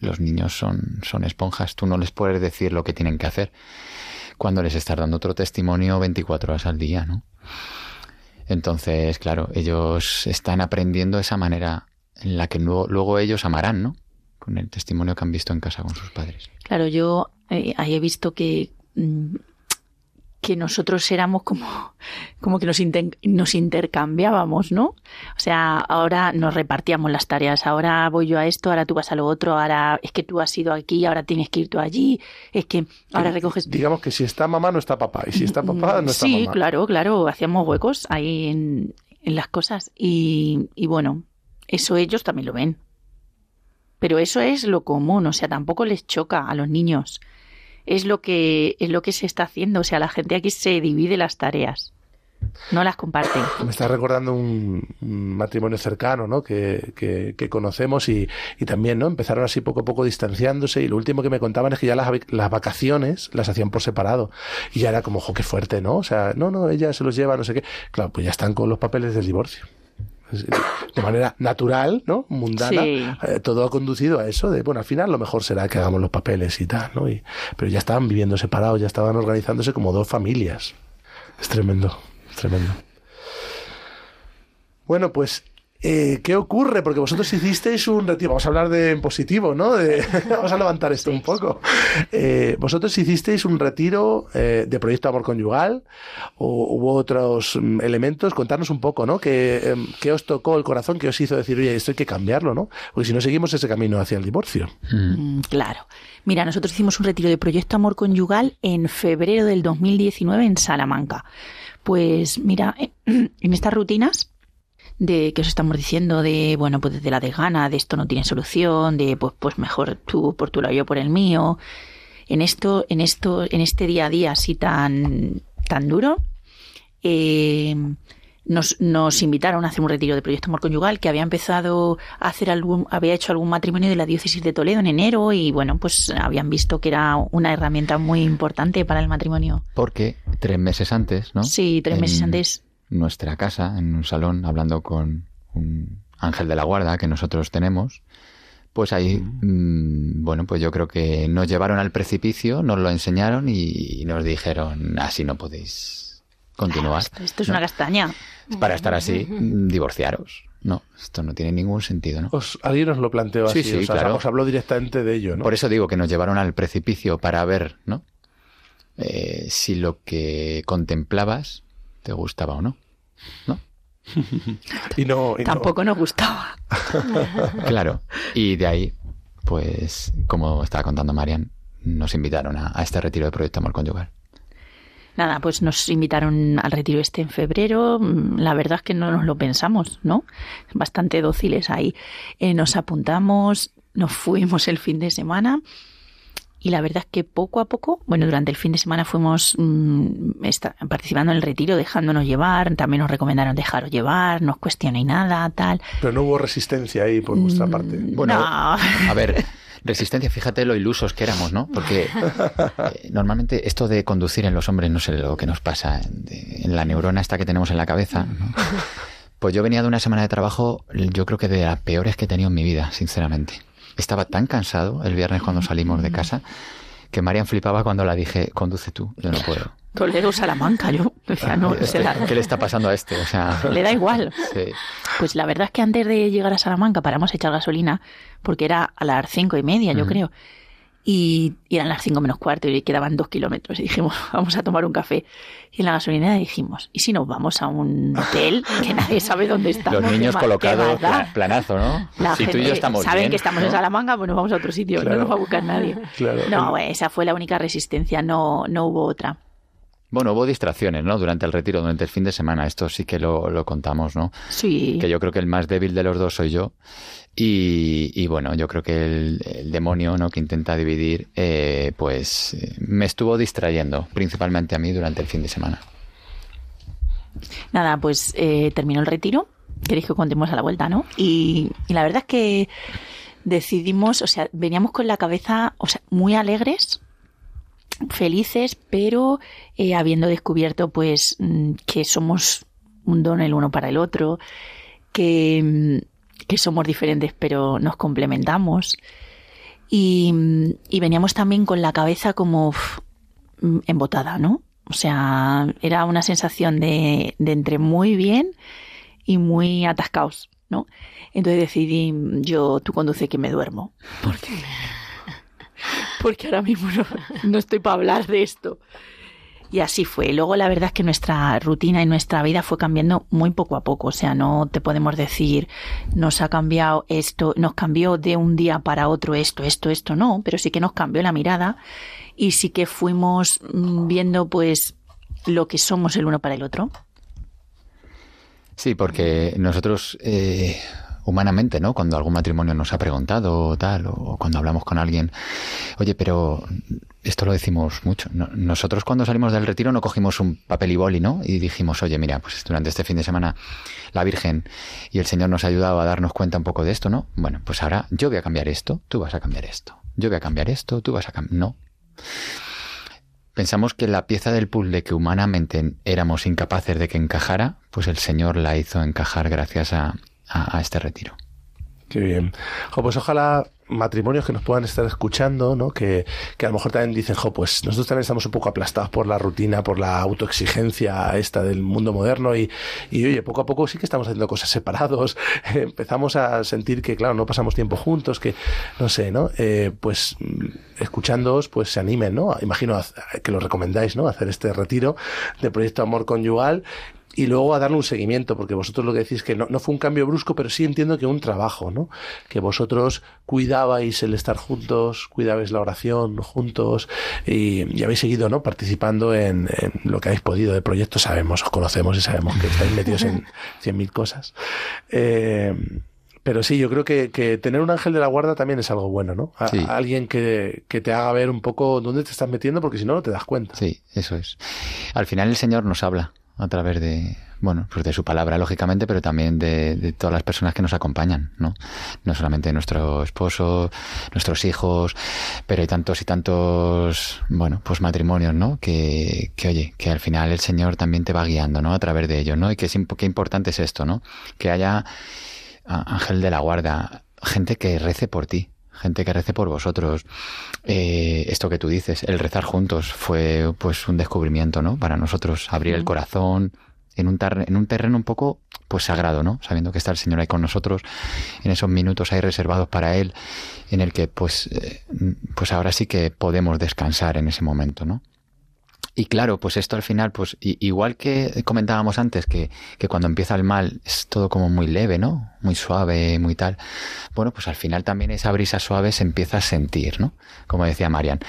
los niños son, son esponjas. Tú no les puedes decir lo que tienen que hacer cuando les estás dando otro testimonio 24 horas al día, ¿no? Entonces, claro, ellos están aprendiendo esa manera en la que luego, luego ellos amarán, ¿no? Con el testimonio que han visto en casa con sus padres. Claro, yo eh, ahí he visto que, mm, que nosotros éramos como, como que nos, inter- nos intercambiábamos, ¿no? O sea, ahora nos repartíamos las tareas. Ahora voy yo a esto, ahora tú vas a lo otro, ahora es que tú has ido aquí, ahora tienes que ir tú allí, es que ahora Eh, recoges... Digamos que si está mamá, no está papá. Y si está papá, no está sí, mamá. claro, claro, hacíamos huecos ahí en, en las cosas. Y, y bueno, eso ellos también lo ven. Pero eso es lo común, o sea, tampoco les choca a los niños. Es lo que, es lo que se está haciendo, o sea, la gente aquí se divide las tareas. no las comparten. Me está recordando un, matrimonio cercano, ¿no? Que, que, que conocemos y, y también, ¿no? Empezaron así poco a poco distanciándose y lo último que me contaban es que ya las, las vacaciones las hacían por separado y ya era como, jo, qué fuerte, ¿no? O sea, no, no, ella se los lleva, no sé qué. Claro, pues ya están con los papeles del divorcio. Es- De manera natural, ¿no? Mundana, Sí. eh, todo ha conducido a eso de, bueno, al final lo mejor será que hagamos los papeles y tal, ¿no? Y, pero ya estaban viviendo separados, ya estaban organizándose como dos familias. Es tremendo, es tremendo. Bueno, pues, eh, ¿qué ocurre? Porque vosotros hicisteis un retiro. Vamos a hablar de en positivo, ¿no? De- vamos a levantar esto un poco. Eh, vosotros hicisteis un retiro eh, de proyecto Amor Conyugal o hubo otros mm, elementos. Contarnos un poco, ¿no? ¿Qué, em, ¿Qué os tocó el corazón? ¿Qué os hizo decir, oye, esto hay que cambiarlo, ¿no? Porque si no seguimos ese camino hacia el divorcio. Mm, Claro. Mira, nosotros hicimos un retiro de Proyecto Amor Conyugal en febrero del 2019 en Salamanca. Pues mira, en estas rutinas de que os estamos diciendo de, bueno, pues de la desgana, de esto no tiene solución, de pues, pues mejor tú por tu lado, yo por el mío. En esto, en esto, en este día a día así tan, tan duro, eh, nos, nos invitaron a hacer un retiro de Proyecto Amor Conyugal que había empezado a hacer algún, había hecho algún matrimonio de la diócesis de Toledo en enero y bueno, pues habían visto que era una herramienta muy importante para el matrimonio. Porque tres meses antes, ¿no? Sí, tres meses antes. Nuestra casa, en un salón, hablando con un ángel de la guarda que nosotros tenemos, pues ahí, mm, bueno, pues yo creo que nos llevaron al precipicio, nos lo enseñaron y nos dijeron, así no podéis continuar. Esto, esto es ¿no? una castaña. Para estar así, mm, divorciaros. No, esto no tiene ningún sentido, ¿no? Os, alguien os lo planteó Sí, así, sí, o sea, claro. os habló directamente de ello, ¿no? Por eso digo que nos llevaron al precipicio para ver, ¿no? Eh, si lo que contemplabas te gustaba o no. ¿No? Y no, y no- Tampoco nos gustaba. Claro. Y de ahí, pues, como estaba contando Marian, nos invitaron a, a este retiro de Proyecto Amor Conyugal. Nada, pues nos invitaron al retiro este en febrero. Mm, La verdad es que no nos lo pensamos, ¿no? Bastante dóciles ahí. Eh, nos apuntamos, nos fuimos el fin de semana y la verdad es que poco a poco, bueno, durante el fin de semana fuimos mm, esta- participando en el retiro, dejándonos llevar. También nos recomendaron dejaros llevar, no os cuestionéis nada, tal. Pero no hubo resistencia ahí por vuestra parte. Bueno, No. a ver, resistencia, fíjate lo ilusos que éramos, ¿no? Porque eh, normalmente esto de conducir en los hombres, no sé lo que nos pasa de- en la neurona esta que tenemos en la cabeza, ¿no? Pues yo venía de una semana de trabajo, yo creo que de las peores que he tenido en mi vida, sinceramente. Estaba tan cansado el viernes cuando salimos de casa que Marian flipaba cuando la dije, conduce tú, yo no puedo. Toledo, Salamanca, yo decía, no, Este, la- ¿Qué le está pasando a este? O sea, le da igual. sí. Pues la verdad es que antes de llegar a Salamanca paramos a echar gasolina, porque era a las cinco y media, yo creo. Y, y eran las cinco menos cuarto y quedaban dos kilómetros. Y dijimos, vamos a tomar un café. Y en la gasolinera dijimos, ¿y si nos vamos a un hotel que nadie sabe dónde estamos? Los niños ¿Qué ma- qué colocados, pla- planazo, ¿no? La si tú y gente yo estamos saben bien, que estamos ¿no? en Salamanca, pues nos vamos a otro sitio, Claro. no nos va a buscar nadie. Claro. No, bueno, esa fue la única resistencia, no, no hubo otra. Bueno, hubo distracciones, ¿no? Durante el retiro, durante el fin de semana. Esto sí que lo, lo contamos, ¿no? Sí. Que yo creo que el más débil de los dos soy yo. Y, bueno, yo creo que el, demonio, ¿no? Que intenta dividir, eh, pues eh, me estuvo distrayendo, principalmente a mí, durante el fin de semana. Nada, pues eh, terminó el retiro. Queréis que contemos a la vuelta, ¿no? Y, y la verdad es que decidimos, o sea, veníamos con la cabeza, o sea, muy alegres, felices, pero eh, habiendo descubierto, pues, mm, que somos un don el uno para el otro, que, mm, que somos diferentes, pero nos complementamos. Y, y veníamos también con la cabeza como uf, embotada, ¿no? O sea, era una sensación de, de entre muy bien y muy atascados, ¿no? Entonces decidí, yo, tú conduce que me duermo. Porque, porque ahora mismo no, no estoy para hablar de esto. Y así fue. Luego la verdad es que nuestra rutina y nuestra vida fue cambiando muy poco a poco. O sea, no te podemos decir, nos ha cambiado esto, nos cambió de un día para otro esto, esto, esto, no, pero sí que nos cambió la mirada y sí que fuimos mm, viendo pues lo que somos el uno para el otro. Sí, porque nosotros, eh, humanamente, ¿no? Cuando algún matrimonio nos ha preguntado o tal, o cuando hablamos con alguien, oye, pero esto lo decimos mucho. No- Nosotros cuando salimos del retiro no cogimos un papel y boli, ¿no? Y dijimos, oye, mira, pues durante este fin de semana la Virgen y el Señor nos ha ayudado a darnos cuenta un poco de esto, ¿no? Bueno, pues ahora yo voy a cambiar esto, tú vas a cambiar esto. Yo voy a cambiar esto, tú vas a cambiar... No. Pensamos que la pieza del puzzle que humanamente éramos incapaces de que encajara, pues el Señor la hizo encajar gracias a, a- este retiro. Qué bien. Jo, pues ojalá matrimonios que nos puedan estar escuchando, ¿no? Que, que a lo mejor también dicen, jo, pues nosotros también estamos un poco aplastados por la rutina, por la autoexigencia esta del mundo moderno y, y oye, poco a poco sí que estamos haciendo cosas separados, empezamos a sentir que, claro, no pasamos tiempo juntos, que, no sé, ¿no? Eh, pues escuchándoos, pues se animen, ¿no? Imagino que lo recomendáis, ¿no? Hacer este retiro de Proyecto Amor Conyugal y luego a darle un seguimiento, porque vosotros lo que decís que no, no fue un cambio brusco, pero sí entiendo que un trabajo, ¿no? Que vosotros cuidabais el estar juntos, cuidabais la oración juntos y, y habéis seguido, ¿no? Participando en, en lo que habéis podido de proyectos, sabemos, os conocemos y sabemos que estáis metidos en cien mil cosas. Eh, pero sí, yo creo que, que tener un ángel de la guarda también es algo bueno, ¿no? A- Sí. a alguien que, que te haga ver un poco dónde te estás metiendo, porque si no, no te das cuenta. Sí, eso es. Al final el Señor nos habla a través de, bueno, pues de su palabra, lógicamente, pero también de, todas las personas que nos acompañan, ¿no? No solamente nuestro esposo, nuestros hijos, pero hay tantos y tantos, bueno, pues matrimonios, ¿no? Que, que oye, que al final el Señor también te va guiando, ¿no? A través de ello, ¿no? Y que qué importante es esto, ¿no? Que haya ángel de la guarda, gente que rece por ti, gente que rece por vosotros. Eh, esto que tú dices, el rezar juntos fue pues un descubrimiento, ¿no? Para nosotros, abrir el corazón en un, en un terreno un poco pues sagrado, ¿no? Sabiendo que está el Señor ahí con nosotros, en esos minutos ahí reservados para Él, en el que pues, eh, pues ahora sí que podemos descansar en ese momento, ¿no? Y claro, pues esto al final, pues igual que comentábamos antes, que, que cuando empieza el mal es todo como muy leve, ¿no? Muy suave, muy tal. Bueno, pues al final también esa brisa suave se empieza a sentir, ¿no? Como decía Marian.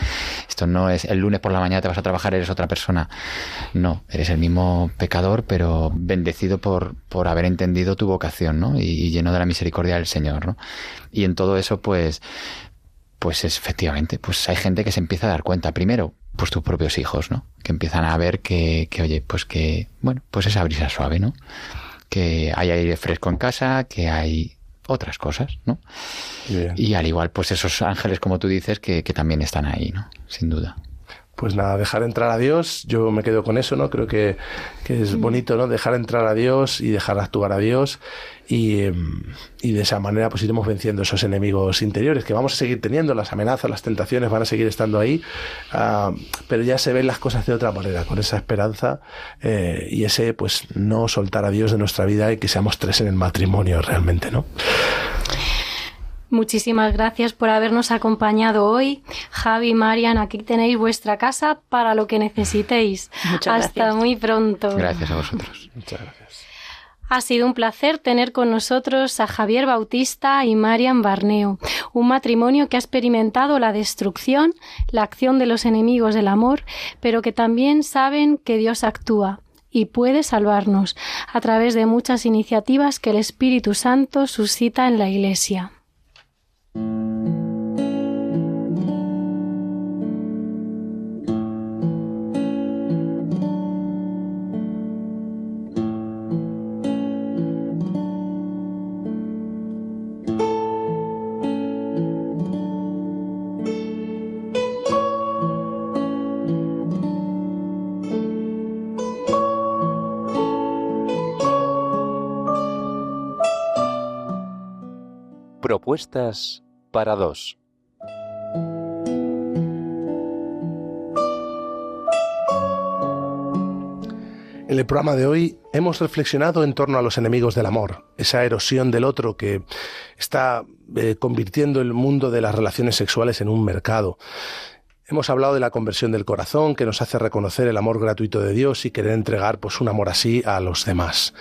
Esto no es el lunes por la mañana te vas a trabajar, eres otra persona. No, eres el mismo pecador, pero bendecido por, por haber entendido tu vocación, ¿no? Y, y lleno de la misericordia del Señor, ¿no? Y en todo eso, pues, pues es, efectivamente, pues hay gente que se empieza a dar cuenta. Primero, pues tus propios hijos, ¿no? Que empiezan a ver que, que oye, pues que, bueno, pues esa brisa suave, ¿no? Que hay aire fresco en casa, que hay otras cosas, ¿no? Y al igual, pues esos ángeles, como tú dices, que, que también están ahí, ¿no? Sin duda. Pues nada, dejar entrar a Dios, yo me quedo con eso, ¿no? Creo que, que es bonito, ¿no? Dejar entrar a Dios y dejar actuar a Dios y, em, y de esa manera pues iremos venciendo esos enemigos interiores que vamos a seguir teniendo, las amenazas, las tentaciones van a seguir estando ahí, ah, pero ya se ven las cosas de otra manera, con esa esperanza eh, y ese pues no soltar a Dios de nuestra vida y que seamos tres en el matrimonio realmente, ¿no? Muchísimas gracias por habernos acompañado hoy. Javi, Marian, aquí tenéis vuestra casa para lo que necesitéis. Muchas Hasta gracias. muy pronto. Gracias a vosotros. Muchas gracias. Ha sido un placer tener con nosotros a Javier Bautista y Marian Barneo, un matrimonio que ha experimentado la destrucción, la acción de los enemigos del amor, pero que también saben que Dios actúa y puede salvarnos a través de muchas iniciativas que el Espíritu Santo suscita en la Iglesia. Propuestas para dos. En el programa de hoy hemos reflexionado en torno a los enemigos del amor, esa erosión del otro que está eh, convirtiendo el mundo de las relaciones sexuales en un mercado. Hemos hablado de la conversión del corazón que nos hace reconocer el amor gratuito de Dios y querer entregar pues un amor así a los demás.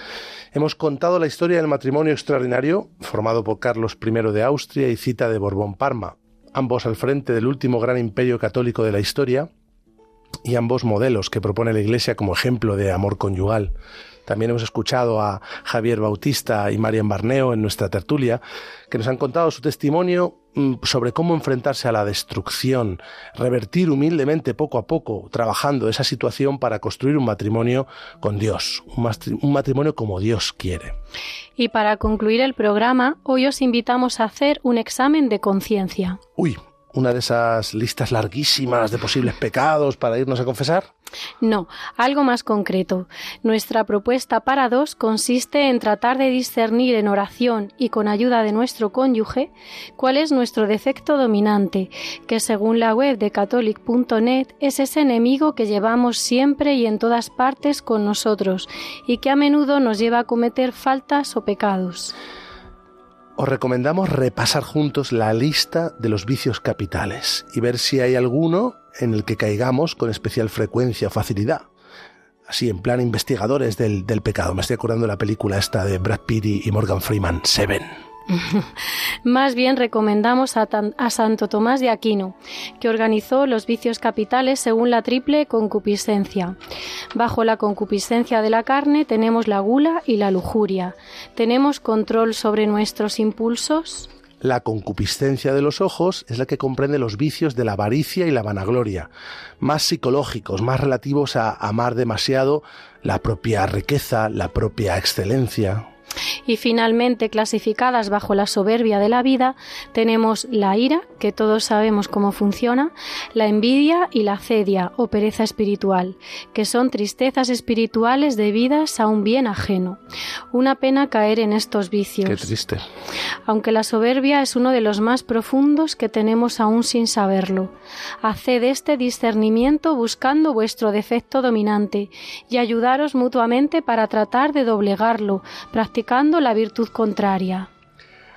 Hemos contado la historia del matrimonio extraordinario formado por Carlos I de Austria y Cita de Borbón Parma, ambos al frente del último gran imperio católico de la historia y ambos modelos que propone la Iglesia como ejemplo de amor conyugal. También hemos escuchado a Javier Bautista y Marian Barneo en nuestra tertulia, que nos han contado su testimonio sobre cómo enfrentarse a la destrucción, revertir humildemente poco a poco, trabajando esa situación para construir un matrimonio con Dios, un matrimonio como Dios quiere. Y para concluir el programa, hoy os invitamos a hacer un examen de conciencia. Uy, una de esas listas larguísimas de posibles pecados para irnos a confesar. No, algo más concreto. Nuestra propuesta para dos consiste en tratar de discernir en oración y con ayuda de nuestro cónyuge cuál es nuestro defecto dominante, que según la web de catholic.net es ese enemigo que llevamos siempre y en todas partes con nosotros y que a menudo nos lleva a cometer faltas o pecados. Os recomendamos repasar juntos la lista de los vicios capitales y ver si hay alguno en el que caigamos con especial frecuencia o facilidad. Así, en plan investigadores del, del pecado. Me estoy acordando de la película esta de Brad Pitt y Morgan Freeman, Seven. Más bien recomendamos a, Santo Tomás de Aquino, que organizó los vicios capitales según la triple concupiscencia. Bajo la concupiscencia de la carne tenemos la gula y la lujuria. ¿Tenemos control sobre nuestros impulsos? La concupiscencia de los ojos es la que comprende los vicios de la avaricia y la vanagloria, más psicológicos, más relativos a amar demasiado la propia riqueza, la propia excelencia. Y finalmente, clasificadas bajo la soberbia de la vida, tenemos la ira, que todos sabemos cómo funciona, la envidia y la cedia o pereza espiritual, que son tristezas espirituales debidas a un bien ajeno. Una pena caer en estos vicios. Qué triste. aunque la soberbia es uno de los más profundos que tenemos aún sin saberlo. Haced este discernimiento buscando vuestro defecto dominante y ayudaros mutuamente para tratar de doblegarlo, practicando la virtud contraria.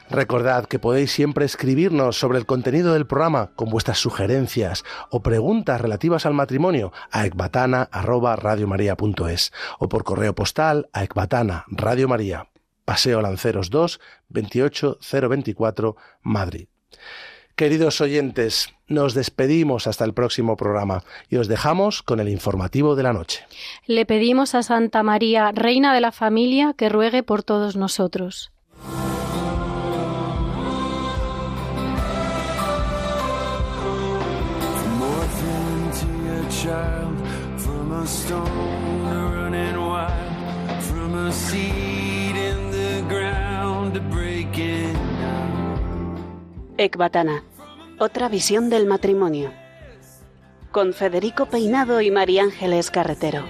Recordad que podéis siempre escribirnos sobre el contenido del programa con vuestras sugerencias o preguntas relativas al matrimonio a ecbatana@radiomaria.es o por correo postal a ecbatana Radio María, Paseo Lanceros 2, 28024, Madrid. Queridos oyentes, nos despedimos hasta el próximo programa y os dejamos con el informativo de la noche. Le pedimos a Santa María, Reina de la Familia, que ruegue por todos nosotros. Stone to running wild, from a seed in the ground to breaking down. Ecbatana, otra visión del matrimonio. Con Federico Peinado y María Ángeles Carretero.